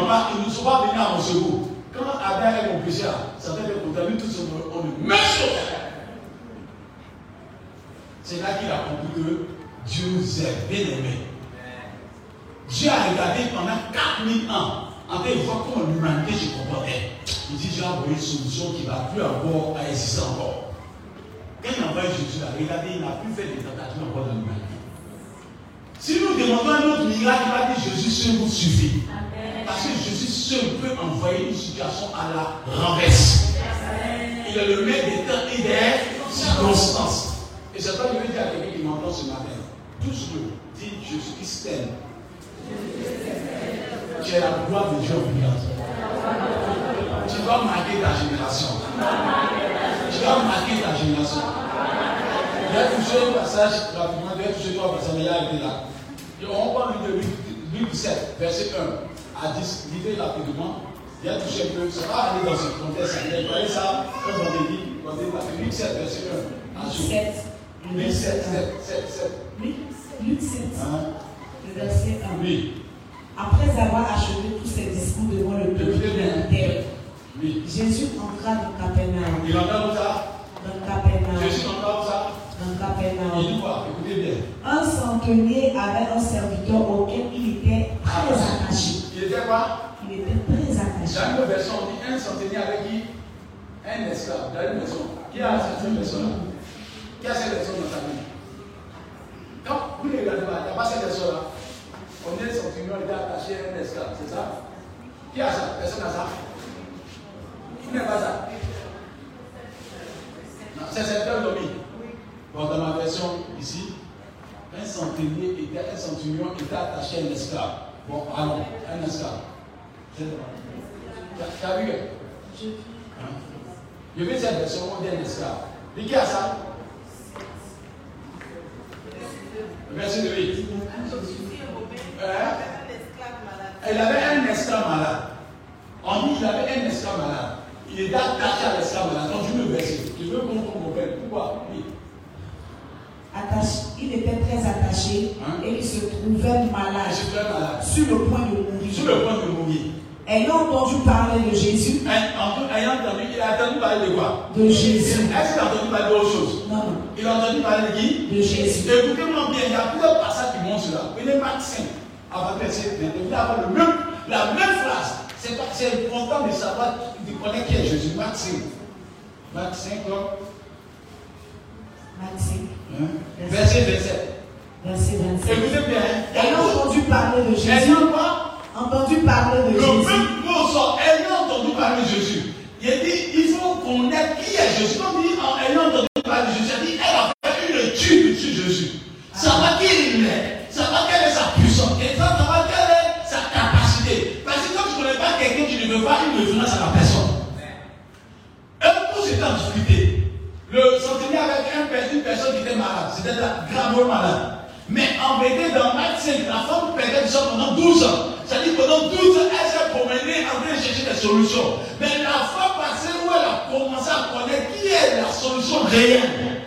puis ils ne sont pas venus à mon secours. Quand Adam et mon péché, ça veut dire qu'on a vu tout ce on est. C'est là qu'il a compris que Dieu nous aime, bien aimé. Dieu a regardé pendant 4000 ans, train de voir comment l'humanité se comportait. Il dit, a envoyé une solution qui va plus avoir à exister encore. Quand il a envoyé Jésus regardez, il n'a plus fait des tentatives encore dans l'humanité. Si nous demandons un autre miracle, il va dire Jésus seul vous suffit. Parce que Jésus seul peut envoyer une situation à la renverse. Il est le maître des temps et des circonstances. Et c'est pas je veux dire à quelqu'un qui m'entend ce matin. Tous le dit Jésus Christ t'aime. Tu es la gloire de Dieu brillante. Tu dois marquer ta génération. Tu dois marquer ta génération. Je vais toucher un passage rapidement, je vais toucher trois passages, mais il a été là. On prend de Luc 7, verset 1 à 10. Lisez rapidement. Il a touché un peu. Ça va aller dans ce contexte. Vous voyez ça, comme on a dit, Luc 7, verset 1 à 7. Luc 7, 7, 7, 7. Luc 7, le verset 1. Oui. Après avoir achevé tous ses discours devant le peuple de la terre, Oui. Jésus entra dans Capernaum. Il entend où ça? Dans Capernaum. Jésus entend où ça? Dans Il Capernaum. dit quoi Écoutez bien. Un centenier avait un serviteur auquel il était très attaché. Était quoi Il était très attaché. Dans une version, on dit un centenier avec qui? Un esclave. Dans une version. Qui a cette version-là Qui a cette version dans sa vie Quand vous ne regardez pas, il n'y a pas cette version-là. On est Qui a ça? Personne n'a ça? Vous n'avez pas ça? C'est secteur domaine. Bon, dans ma version ici, un centenier était, un centurion était attaché à un esclave. Bon, allons, un esclave. T'as vu hein? Je vais cette version, on dit un esclave. Qui a ça? Verset de 8. Hein? Elle avait un esclave malade. En dit qu'il avait un esclave malade. Il était attaché à l'esclave malade. Donc je me verset. Je veux qu'on comprenne. Pourquoi? Oui. Il était très attaché hein? et il se trouvait malade, malade, sur le point de mourir. Sur le point de mourir. Ayant entendu parler de Jésus. Ayant entendu, il a entendu parler de quoi? De Jésus. Est-ce qu'il a entendu parler d'autre chose? Non. Il a entendu parler de qui? De Jésus. Écoutez-moi bien, il y a plusieurs passages qui montrent cela. Prenez Marc 5, avant de verset vous avoir le même, la même phrase. C'est important de savoir, de connaître qui est Jésus. Marc 5. Marc 5, Marc 5. Verset 27. Verset 27. Écoutez bien. Ayant entendu parler de Jésus. Ayant quoi? Entendu parler de Jésus. Le même mot sort, ayant entendu parler de Jésus. Il a dit, il faut connaître qui est Jésus. Comme dit, en ayant entendu parler de Jésus, il a dit, elle a fait une étude sur Jésus. Savoir qui il est, savoir quelle est sa puissance, et savoir quelle est sa capacité. Parce que quand tu ne connais pas quelqu'un, tu ne veux pas une référence à la personne. Et pour c'était en difficulté. Le centenaire avec une personne qui était malade, c'était gravement malade. Mais en vérité, dans Marc 5, la femme perdait du sang pendant 12 ans. C'est-à-dire pendant 12 ans, elle s'est promenée en train de chercher des solutions. Mais la fois passée où elle a commencé à connaître qui est la solution réelle,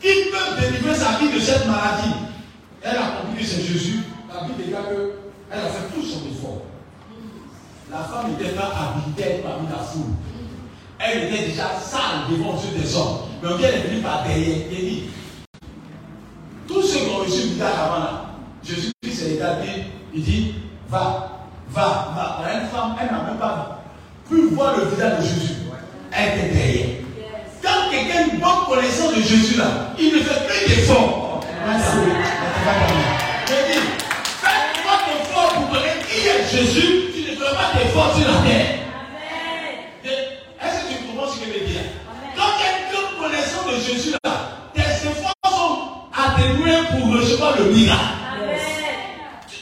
qui peut délivrer sa vie de cette maladie, elle a compris que c'est Jésus. La Bible dit qu'elle a fait tout son effort. La femme n'était pas habilitée parmi la foule. Elle était déjà sale devant Dieu des hommes. Donc elle est venue par derrière. Elle dit, tous ceux qui ont reçu le visage avant là, Jésus-Christ est établi, il dit, va, va, va. Une femme, elle n'a même pas pu voir le visage de Jésus. Elle était derrière. Quand quelqu'un a une bonne connaissance de Jésus là, il ne fait plus d'efforts. Je dis, faites pas d'efforts pour connaître qui est Jésus, tu ne feras pas d'efforts sur la terre. Pour recevoir le miracle.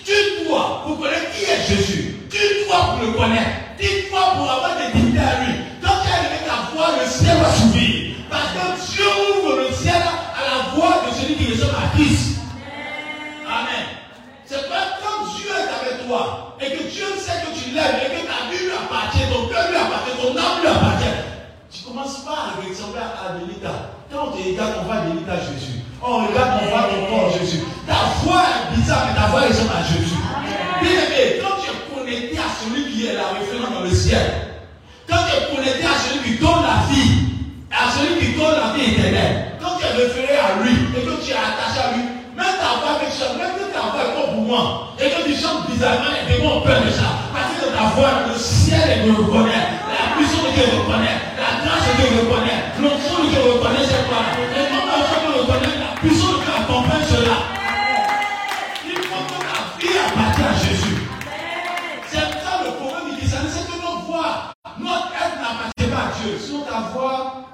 Tu dois pour connaître qui est Jésus? Tu dois pour le connaître. Tu dois pour avoir des dignités à lui. Quand tu arrives à voir, le ciel va s'ouvrir. Parce que Dieu ouvre le ciel à la voix de celui qui ressemble à Christ. Amen. C'est pas quand Dieu est avec toi et que Dieu sait que tu l'aimes et que ta vie lui appartient, ton cœur lui appartient, ton âme lui appartient. Tu commences pas à ressembler à Adelita. Quand on te regarde, on voit Adelita Jésus. On regarde, on voit ton corps Jésus. Ta voix est bizarre, mais ta voix ressemble à Jésus. Bien aimé, quand tu es connecté à celui qui est la référence dans le ciel, quand tu es connecté à celui qui donne la vie, à celui qui donne la vie éternelle, quand tu es référé à lui et que tu es attaché à lui, même ta voix avec ça, même que ta voix est pas pour moi, et que tu chantes bizarrement, les démons ont peur de ça. Parce que ta voix, le ciel le reconnaît, la puissance de Dieu reconnaît, la grâce de Dieu reconnaît, l'onction de Dieu reconnaît cette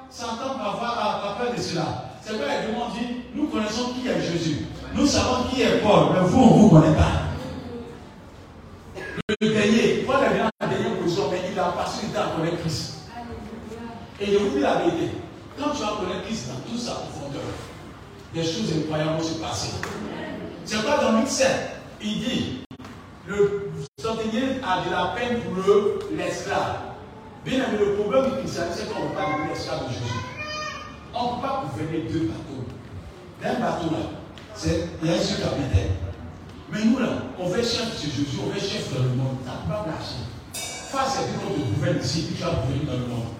S'entend par voix à peur de cela. C'est vrai, elle demande dit, nous connaissons qui est Jésus. Nous savons qui est Paul, mais vous, on ne vous connaît pas. Le dernier, Paul est dernière position, mais il a passé du temps à connaître Christ. Et je vous dis la vérité, quand tu vas connaître Christ dans toute sa profondeur, des choses incroyables vont se passer. C'est pas dans Luc 7, il dit, le centenier a de la peine pour l'esclave. Bien aimé, le problème du c'est qu'on ne veut pas devenir l'esclave de Jésus. On ne peut pas gouverner deux bateaux. D'un bateau là, c'est, il capitaine. Mais nous là, on veut chef de Jésus, on veut chef dans le monde. Ça ne peut pas marcher. Face à qu'on te gouverne ici, tu vas gouverner dans le monde.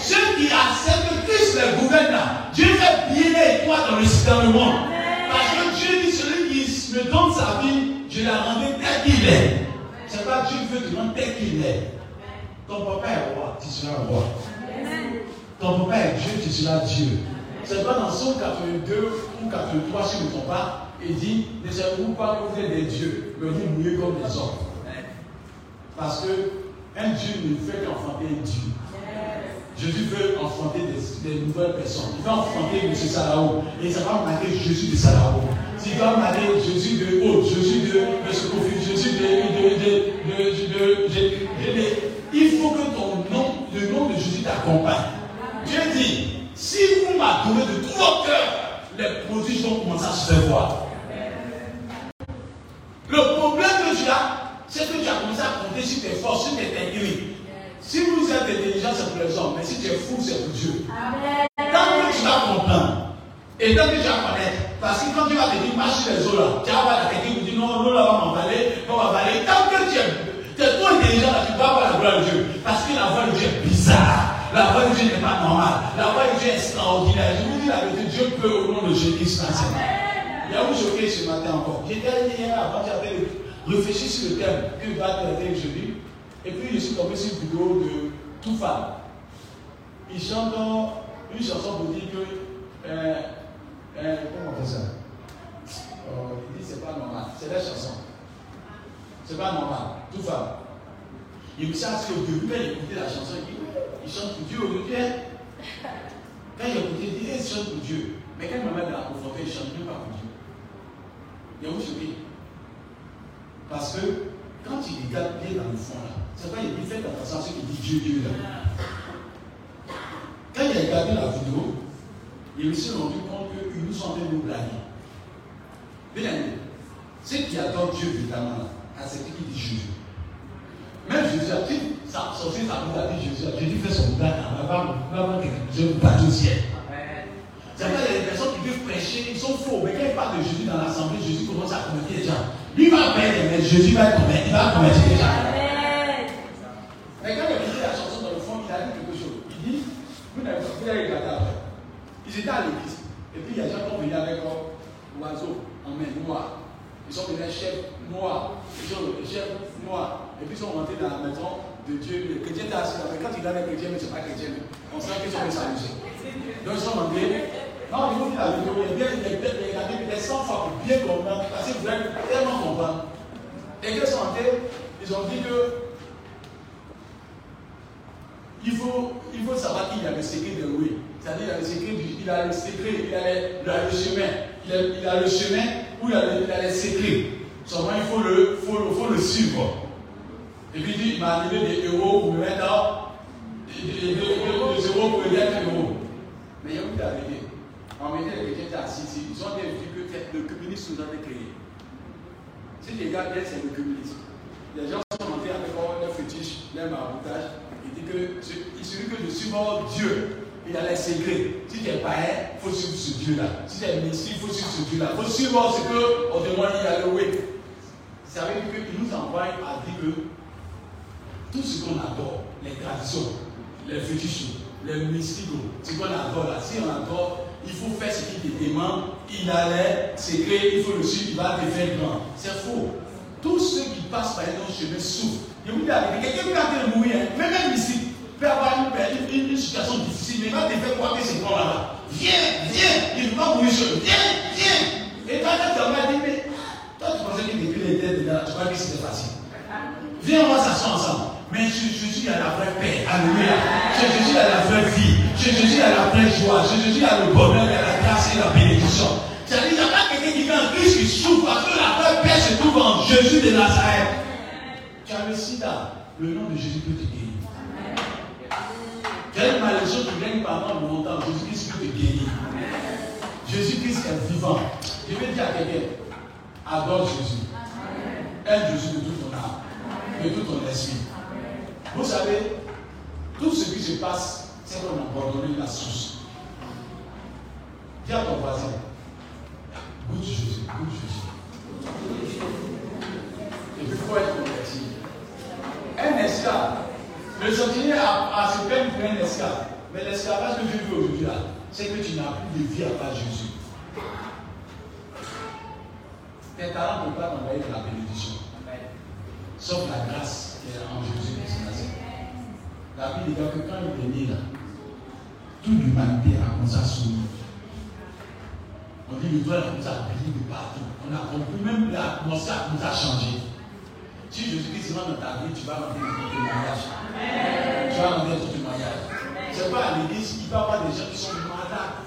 Ceux qui acceptent Christ les gouverne là, Dieu fait bien toi dans le, dans le monde. Parce que Dieu dit celui qui me donne sa vie, je la rendrai tel qu'il est. Dieu veut te rendre tel qu'il est. Ton papa est roi, tu seras roi. Ton papa est Dieu, tu seras Dieu. C'est pas dans son 82 ou 83, si vous ne pas, il dit, ne savez-vous pas que vous êtes des dieux, mais vous mourrez comme des hommes. Parce que un Dieu ne fait qu'enfanter un Dieu. Jésus veut enfanter des, nouvelles personnes. Il veut enfanter M. Salao. Et ça va marquer Jésus de Salao. Il va marquer Jésus de Haute, Jésus de M. Kofi, Jésus de. de, il faut que ton nom, le nom de Jésus t'accompagne. Dieu dit si vous m'adorez de tout votre cœur, les produits vont commencer à se faire voir. Le problème que tu as, c'est que tu as commencé à compter sur tes forces, sur tes techniques. Si vous êtes intelligent, c'est pour les hommes, mais si tu es fou, c'est pour Dieu. Tant que tu vas comprendre, et tant que tu vas connaître, parce que quand tu vas te dire, marche sur les eaux là, tu vas voir la technique, tu dis non, l'eau là va m'emballer, va m'emballer. Tant que tu es, tu es trop intelligent là, tu vas voir la gloire de Dieu. Parce que la voix de Dieu est bizarre. La voix de Dieu n'est pas normale. La voix de Dieu est extraordinaire. Je vous dis la vérité, Dieu peut au nom de Jésus-Christ Il y a où choqué ce matin encore. J'étais hier avant, j'avais réfléchi sur le thème que va traiter aujourd'hui. Et puis je suis tombé sur une vidéo de Toufa. Il chante une chanson pour dire que. Euh, euh, comment on fait ça? Oh, Il dit c'est pas normal. C'est la chanson. C'est pas normal. Toufa. Il me au début, quand il écoutait la chanson, il chante pour Dieu aujourd'hui. Quand il écoutait, il dit il chante pour Dieu. Mais quand il me met dans la confronter, il ne chante plus pas pour Dieu. Il a où je Parce que quand il regarde bien dans le fond là, c'est pas il fait attention à ce qu'il dit Dieu, Dieu là. Quand il a regardé la vidéo, il s'est rendu compte qu'ils nous sont en nous blaguer. Bien ceux qui adorent Dieu évidemment, là, c'est qui dit Jésus. Même Jésus a dit, ça, sorti sa bouche a dit Jésus, Jésus fait son blague, je vous pas au ciel. C'est vrai, il y a des personnes qui veulent prêcher, ils sont faux, mais quand ils parlent de Jésus dans l'assemblée, Jésus commence à convertir les gens. Lui va perdre, mais Jésus va convertir, il va gens. Mais quand il a écouté la chanson dans le fond, il a dit quelque chose. Il dit, vous n'avez pas regardé après. Ils étaient à l'église. Et puis il y a des gens qui sont venus avec un oiseau en main noire. Ils sont venus chef noir. Ils sont chef noir. Et puis ils sont rentrés dans la maison de Dieu. Les chrétiens étaient assis là. Mais quand ils regardent les chrétiens, mais ce n'est pas chrétien. On sait qu'ils sont venus s'amuser. Donc ils sont rentrés. Non, il faut dire la vidéo. Il y a bien regardé les 100 fois pour bien comprendre. Parce que vous allez tellement comprendre. Et sont rentrés, ils ont dit que il faut, il faut savoir qu'il y a le secret de oui. C'est-à-dire il a le secret, du, il a le secret, il a, il a le chemin. Il a, il a, le chemin où il a, il a les secrets. Seulement il faut le, faut, le suivre. Et puis il dit, il m'a donné des euros pour me mettre dans des, euros pour aider un euro. Mais il y a où la vérité. En mettant les chrétiens assis ici, ils ont dit que le communisme nous a été créé. Si les gars bien, c'est le communisme. Les gens sont montés avec leur fétiche, leur maraboutage que celui que je suis mort, Dieu, il a les secrets. Si tu es païen, il faut suivre ce Dieu-là. Si tu es messie, il faut suivre ce Dieu-là. Il faut suivre ce qu'on demande il y a le oui. Ça veut dire qu'il nous envoie à dire que tout ce qu'on adore, les traditions, les fétiches, les mystiques, ce qu'on adore là, si on adore, il faut faire ce qu'il te demande, il a les secrets, il faut le suivre, il va te faire grand. C'est faux. Tous ceux qui passent par un chemin souffrent. Je vous dis quelqu'un qui en de mourir, même même ici, peut avoir une, une, une, situation difficile, mais il va te faire croire que c'est bon là-bas. Viens, viens, il va mourir seul. Viens, viens. Et toi, tu vas dire, mais toi, tu pensais que depuis les têtes dedans, tu crois que c'était facile. Viens, on va s'asseoir ensemble. Mais Jésus a la vraie paix. Alléluia. Jésus a la vraie vie. Jésus a la vraie joie. Jésus a le bonheur, a la grâce et la bénédiction. C'est-à-dire, il n'y a pas quelqu'un qui vient en Christ qui souffre parce que la vraie paix se trouve en Jésus de Nazareth. Tu as le sida, le nom de Jésus peut te guérir. Tu as une malédiction qui gagne pendant longtemps, Jésus-Christ peut te guérir. Jésus-Christ est vivant. Je vais dire à quelqu'un, adore Jésus. Aime Jésus de toute ton âme, de tout ton esprit. Vous savez, tout ce qui se passe, c'est qu'on a abandonné la source. Dis à ton voisin, goûte Jésus, goûte Jésus. Et puis, il faut être converti. Un esclave, le sentinelle a, se peine un esclave. Mais l'esclavage que je vis aujourd'hui là, c'est que tu n'as plus de vie à part Jésus. Tes talents ne peuvent pas t'envoyer de la bénédiction. Sauf la grâce qui est en Jésus-Christ. La Bible dit que quand il est né là, toute l'humanité a commencé à sourire. On dit le doigt a commencé à briller de partout. On a compris, même l'atmosphère a commencé à changer. Si Jésus-Christ rentre dans ta vie, tu vas rentrer dans ton témoignage. Tu vas rentrer dans ton témoignage. Ce n'est pas à l'église, il va y avoir des gens qui sont malades.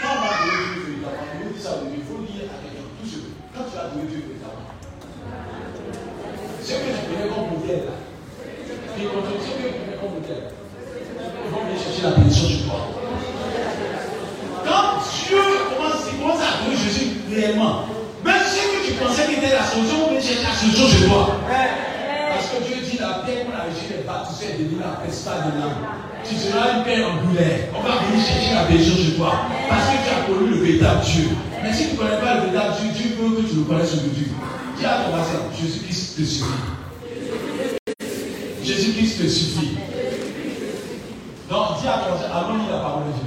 Quand on va donner Dieu véritablement, ça, il faut dire à quelqu'un, tout ce quand tu vas donner Dieu véritablement. Ce que je connais comme modèle ce que je connais comme modèle, ils vont venir chercher la bénédiction corps. Quand Dieu commence, commence à donner Jésus réellement, même ce que tu pensais qu'il était la solution, on chercher la solution chez toi. Parce que Dieu dit la paix qu'on a reçue les baptisés est devenue la pas de l'âme. Tu seras une paix angulaire. On va venir chercher la bénédiction chez toi. Parce que tu as connu le véritable Dieu. Mais si tu ne connais pas le véritable Dieu, Dieu veut que tu le connaisses aujourd'hui. Dis à ton voisin, Jésus-Christ te suffit. Jésus-Christ te suffit. Dis à ton voisin, allons-y la parole de Dieu.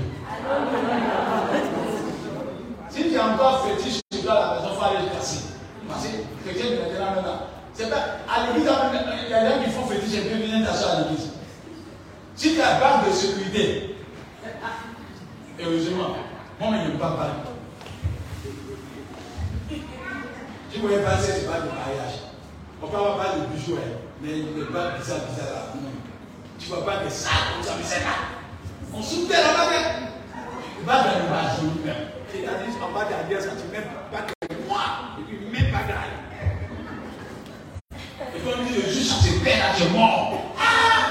Si tu es encore fétiche sur toi, la maison, il faut aller le casser. Parce que quelqu'un de maintenant, maintenant. C'est pas, à l'église, il y a des gens qui font fétiche et puis viennent t'asseoir à l'église. Si tu as barre de sécurité, heureusement, moi, je ne pas parler. Tu voulais passer, c'est pas de mariage. On peut avoir pas de bijoux, hein, mais des pas bizarres, bizarres là. Tu vois pas des sacs comme ça, mais c'est là. On soutient là-bas, pas dans le bas lui-même. C'est-à-dire, en bas derrière ça, tu mets pas que moi, et puis même pas derrière. Et quand on dit le juge, c'est peine là, tu es mort. Ah!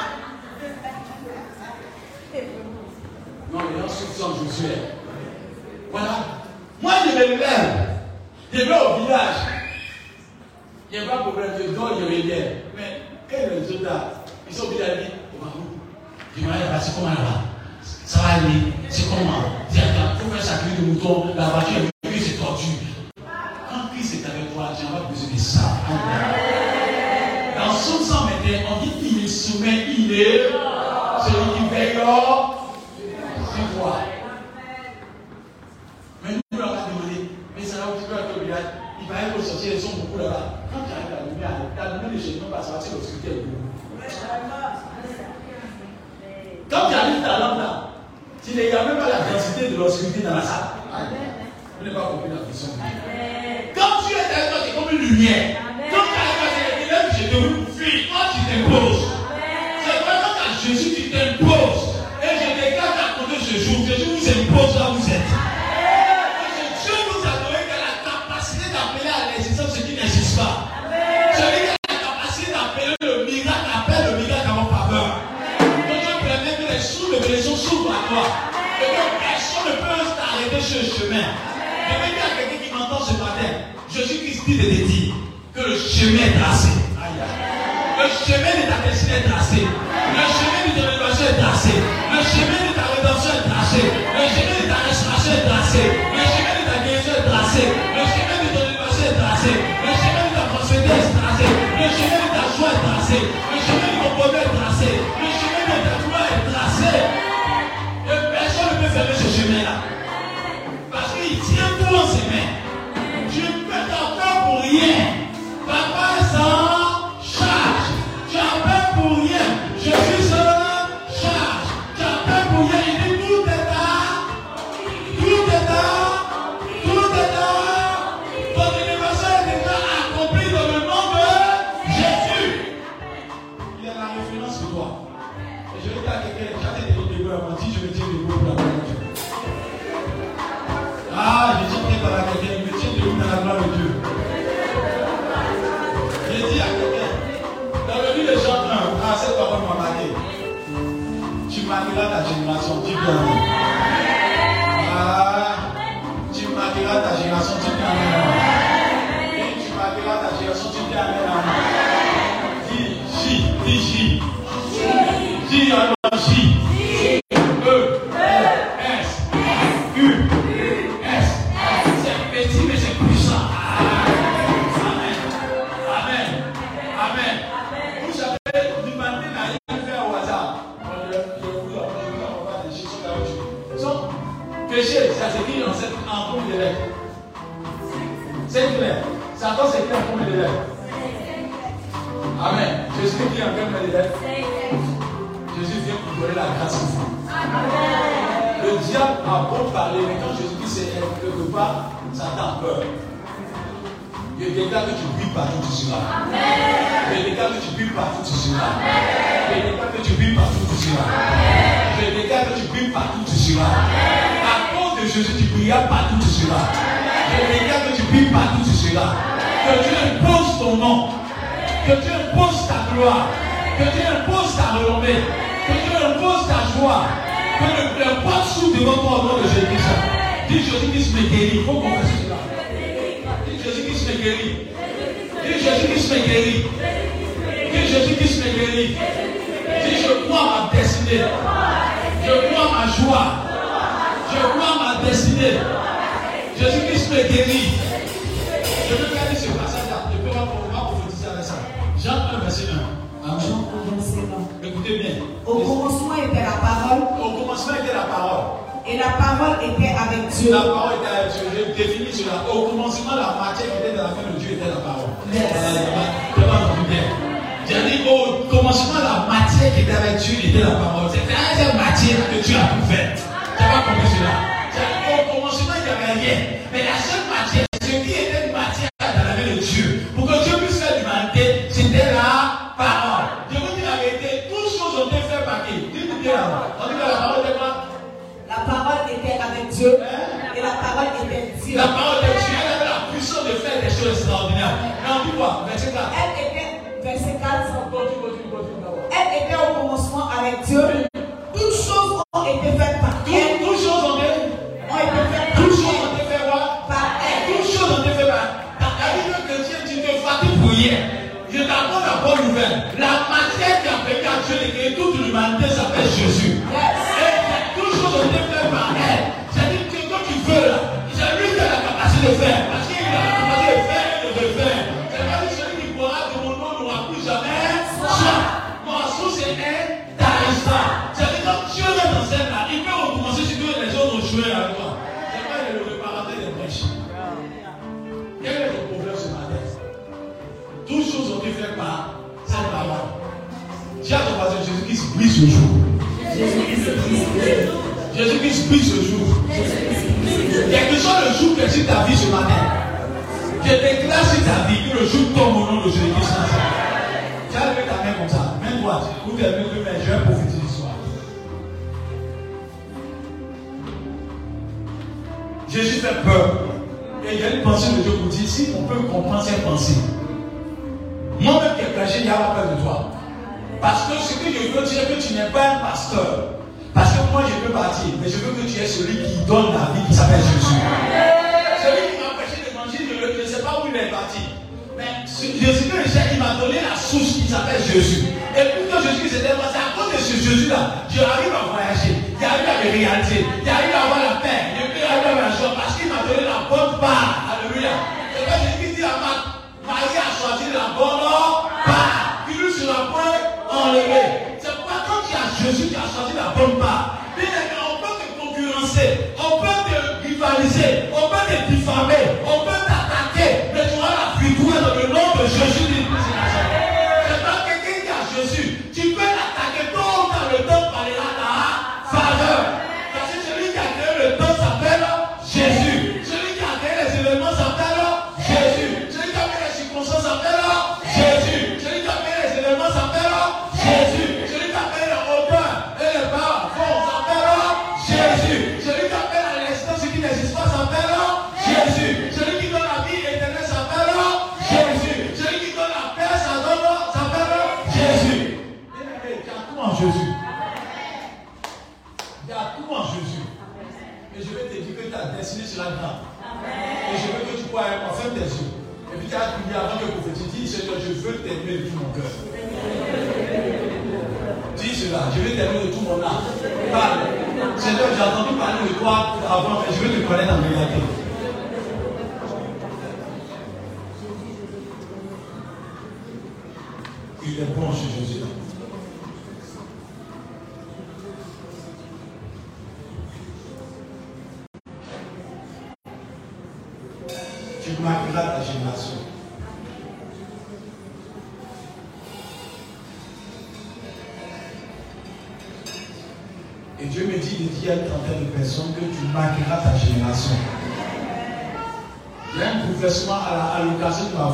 Non, les gens sont Josué. Voilà. Moi, je me lève. Je vais au village. Il n'y a pas de problème, je dors, je reviens. Mais quel résultat Ils sont bien dit, on va où Je vais aller passer comment là-bas? Ça va aller, c'est comment? Il faut faire sa clé de mouton, la voiture est venue, c'est tordu. Quand Christ est avec toi, tu n'as pas besoin de ça. Dans son sang maintenant, on dit qu'il est soumet, il est celui qui veille sur toi. Mais nous, on va demander, mais ça va être au village Il va être au sorcier, ils sont beaucoup là-bas. Quand tu arrives à la lumière, la lumière de chez nous va sortir l'obscurité. Quand tu arrives ta lampe là, tu n'y a même pas la densité de l'obscurité dans la salle. Vous n'avez pas compris la question. Quand tu es avec toi, es comme une lumière. Quand tu arrives à cette élève, je te fuis. Quand tu t'imposes, les sous de bénédiction s'ouvrent à toi. Et que personne ne peut t'arrêter sur le chemin. Je vais dire à quelqu'un qui m'entend ce matin, Jésus-Christ dit de te dire que le chemin est tracé. Le chemin de ta destinée est tracé. Le chemin de ton élévation est tracé. Le chemin de ta rédemption est tracé. Le chemin de ta restauration est tracé. Le chemin de ta guérison est tracé. Le chemin de ton élévation est tracé. Le chemin de ta prospérité est tracé. Le chemin de ta joie est tracé. Le chemin de ton bonheur est tracé. Jésus-Christ me guérit. Je crois ma destinée. Je crois ma joie. Je crois ma destinée. Jésus-Christ me guérit. Je veux garder ce passage-là. Je peux pas prophétiser avec ça. Jean 1, verset 1. Amen. Jean 1, verset 1. Écoutez bien. Au commencement était la parole, Au commencement était la parole. et la parole était avec Dieu. La parole était avec Dieu. Je définis cela. Au commencement, la matière qui était dans la main de Dieu était la parole. Yes. Je au commencement, la matière qui était avec Dieu était la parole. C'était cette matière que Dieu a tout fait. Tu n'as pas compris cela? Au commencement, il n'y avait rien. Mais la seule qui a permis à Dieu de créer toute l'humanité s'appelle Jésus. Ce jour. Quel que soit le jour que tu ta vie ce matin, je déclare sur ta vie que le jour tombe au nom de Jésus-Christ. Tu as levé ta main comme ça, main droite, ou tes mains mains, je vais prophétiser ce soir. Jésus fait peur. Et il y a une pensée de Dieu pour dire si on peut comprendre cette pensée. Moi-même qui ai prêché, il n'y a pas peur de toi. Parce que ce que je veux dire, que tu n'es pas un pasteur. Parce que moi, je peux partir, mais je veux que tu es celui qui donne la vie, qui s'appelle Jésus. Celui qui m'a prêché l'évangile, je ne sais pas où il est parti. Mais Jésus que j'ai, il m'a donné la source qui s'appelle Jésus. Et puis que Jésus s'était passé, à cause de ce Jésus-là, j'arrive à voyager, j'arrive à me réaliser, j'arrive à avoir la paix, Jésus qui a choisi la bonne part. On peut te concurrencer, on peut te rivaliser, on peut te diffamer,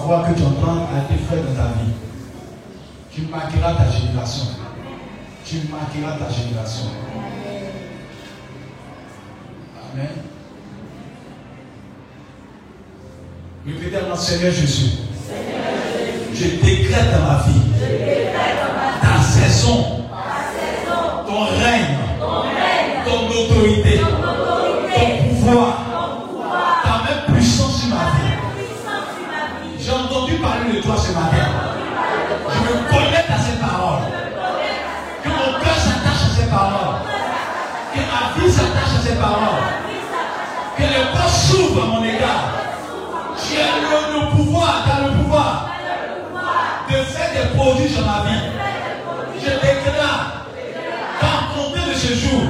que tu entends a été faite dans ta vie. Tu marqueras ta génération. Tu marqueras ta génération. Amen. Répétez-moi, Seigneur Jésus. Je décrète dans ma vie vie s'attache à ses paroles. Que le pas s'ouvre à mon égard. Tu as le, pouvoir, tu le pouvoir de faire des produits sur ma vie. Je déclare qu'en compter de ce jour,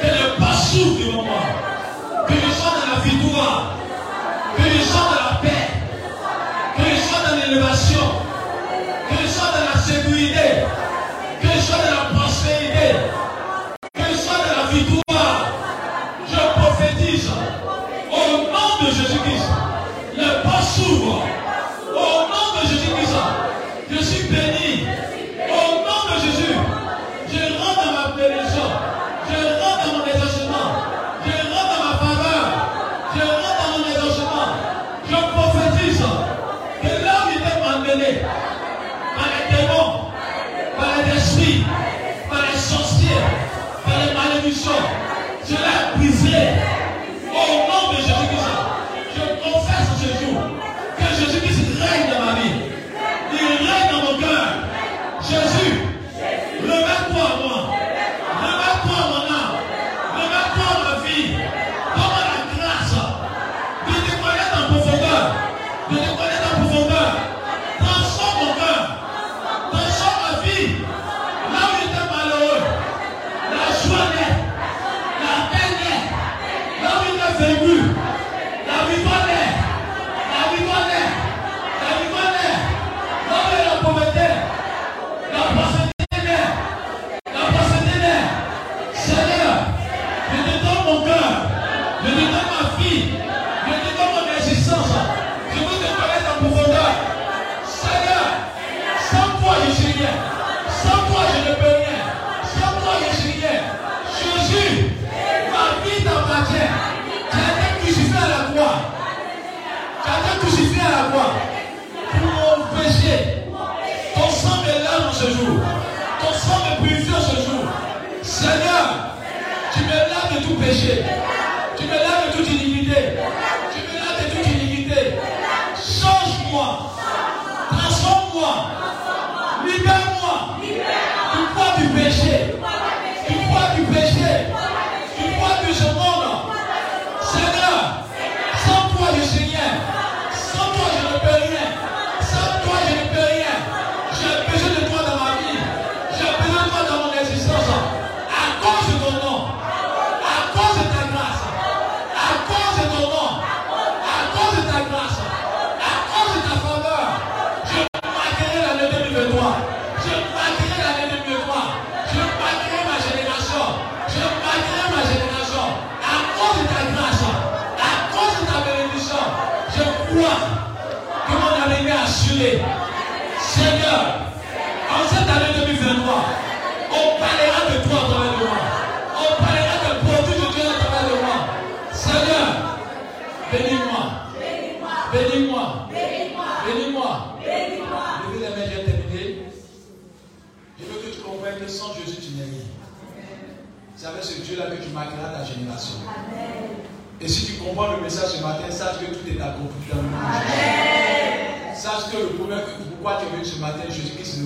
que le pas s'ouvre du moment, Que je sois dans la victoire.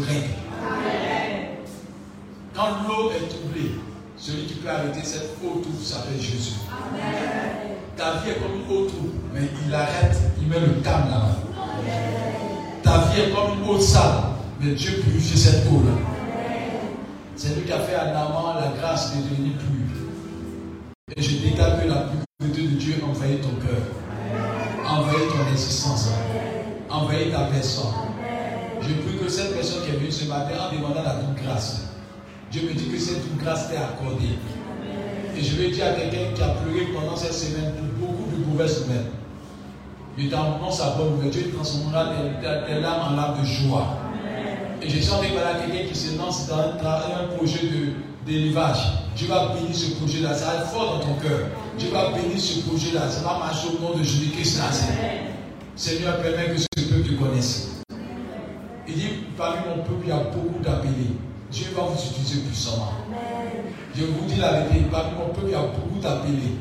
règne. Quand l'eau est troublée, celui qui peut arrêter cette eau trouve s'appelle Jésus. Ta vie est comme une eau trouble, mais il arrête, il met le calme là-bas. Ta vie est comme une eau sale, mais Dieu purifie cette eau-là. C'est lui qui a fait à Naaman la grâce de devenir pur. Et je déclare que la pureté de Dieu envahit ton cœur, envahit ton existence, envahit ta personne. Je prie que cette personne qui est venue ce matin en demandant la toute grâce, Dieu me dit que cette toute grâce t'est accordée. Et je vais dire à quelqu'un qui a pleuré pendant cette semaine pour beaucoup de mauvaises semaines. Je t'annonce sa bonne nouvelle. Dieu transformera tes, larmes en larmes de joie. Et je suis en voilà quelqu'un qui se lance dans un, projet de d'élevage. Dieu va bénir ce projet-là. Ça va être fort dans ton cœur. Dieu va bénir ce projet-là. Ça va marcher au nom de Jésus-Christ. Seigneur, permets que ce peuple te connaisse. Il dit, parmi mon peuple, il y a beaucoup d'appelés. Dieu va vous utiliser puissamment. Je vous dis la vérité, parmi mon peuple, il y a beaucoup d'appelés.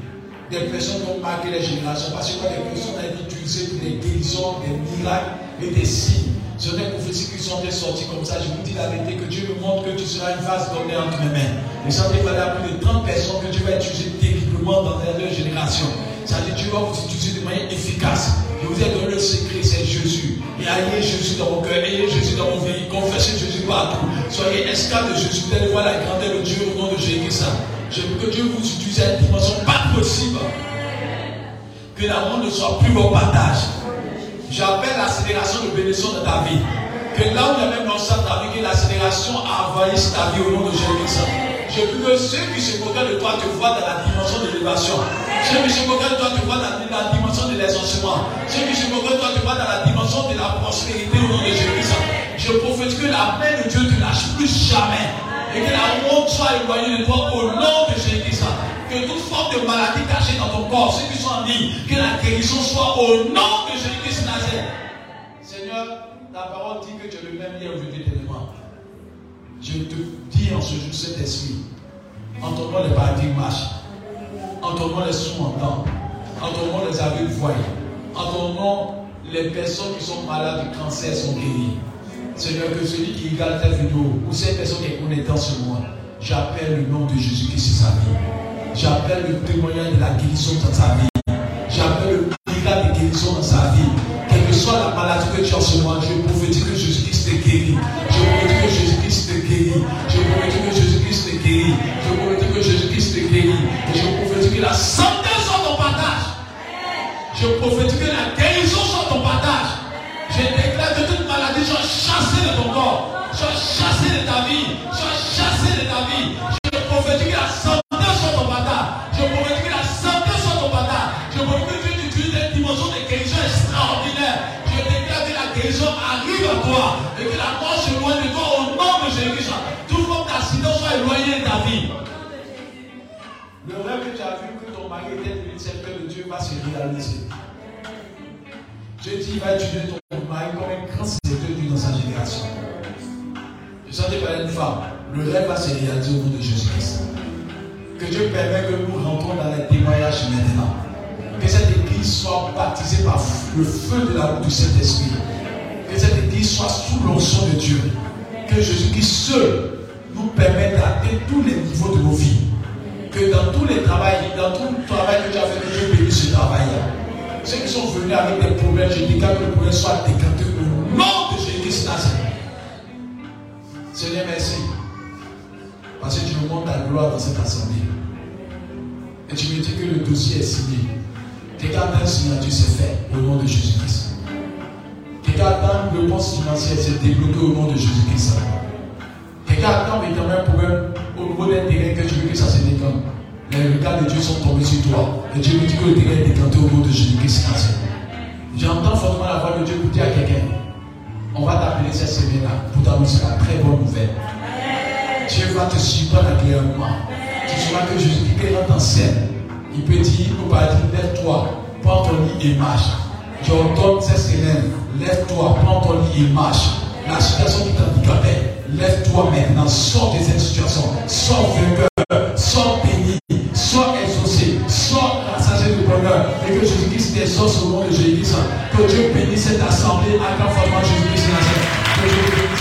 Des personnes qui ont marqué les générations. Parce que des personnes ont été utilisées pour des guérisons, des miracles et des signes. Ce sont des prophéties qui sont sorties comme ça. Je vous dis la vérité que Dieu me montre que tu seras une vase donnée entre mes mains. Et ça qu'il y a plus de 30 personnes que Dieu va utiliser terriblement dans leur génération. Ça que Dieu va vous utiliser de manière efficace. Je vous ai donné le secret, c'est Jésus. Et ayez Jésus dans vos cœurs, ayez Jésus dans vos vies, confessez Jésus partout. Soyez esclaves de Jésus, vous allez voir la grandeur de Dieu au nom de Jésus. Je veux que Dieu vous utilise à une dimension pas possible. Que l'amour ne soit plus vos partages. J'appelle l'accélération de bénédiction de ta vie. Que là où il y a même dans ta vie, que l'accélération envahisse ta vie au nom de Jésus. Je veux que ceux qui se moquent de toi te voient dans la dimension de l'élévation. Ceux qui se moquent de toi te voient dans la dimension de l'exaucement. Ceux qui se moquent de toi te voient dans la dimension de la prospérité au nom de Jésus. Je prophétise que la main de Dieu ne te lâche plus jamais. Et que la honte soit éloignée de toi au nom de Jésus. Que toute forme de maladie cachée dans ton corps, ceux qui sont en ligne, que la guérison soit au nom de Jésus. Seigneur, ta parole dit que tu es le même hier, aujourd'hui, éternellement. Je te en jour, cet esprit, entends-moi les paradigmes marchent, entends-moi les sous entendent, entends-moi les aveugles voient, entends-moi les personnes qui sont malades du cancer sont guéries. Seigneur, que celui qui regarde cette vidéo, ou cette personne qui est connectée sur moi, j'appelle le nom de Jésus-Christ sur sa vie. J'appelle le témoignage de la guérison dans sa vie. Du Saint-Esprit. Que cette église soit sous l'onction de Dieu. Que Jésus-Christ seul nous permette d'atteindre tous les niveaux de nos vies. Que dans tous les travails, dans tout le travail que tu as fait, que Dieu bénisse ce travail. Ceux qui sont venus avec des problèmes, je déclare que le problème soit décanté au nom de Jésus-Christ Seigneur, merci. Parce que tu nous montres ta gloire dans cette assemblée. Et tu me dis que le dossier est signé. Quelqu'un d'un signature, c'est fait au nom de Jésus-Christ. Une réponse financière, c'est débloqué au nom de Jésus-Christ. Quelqu'un attend éternel un problème au niveau d'un terrain que tu veux que ça se décante. Les regards de Dieu sont tombés sur toi. Et Dieu me dit que le est décanté au nom de Jésus-Christ. J'entends fortement la voix de Dieu pour dire à quelqu'un on va t'appeler cette semaine-là pour t'annoncer la très bonne nouvelle. Dieu va te surprendre agréablement. Tu sauras que Jésus-Christ rentre en scène. Il peut dire au paradis, lève-toi, prends ton lit et marche. J'ordonne cette semaine Lève-toi, prends ton lit et marche. La situation qui t'handicapait, lève-toi maintenant, sors de cette situation, sors vainqueur, sors béni, sors exaucé, sors rassasié de bonheur. Et que Jésus-Christ t'exauce au nom de Jésus-Christ. Que Dieu bénisse cette assemblée à fortement Jésus-Christ.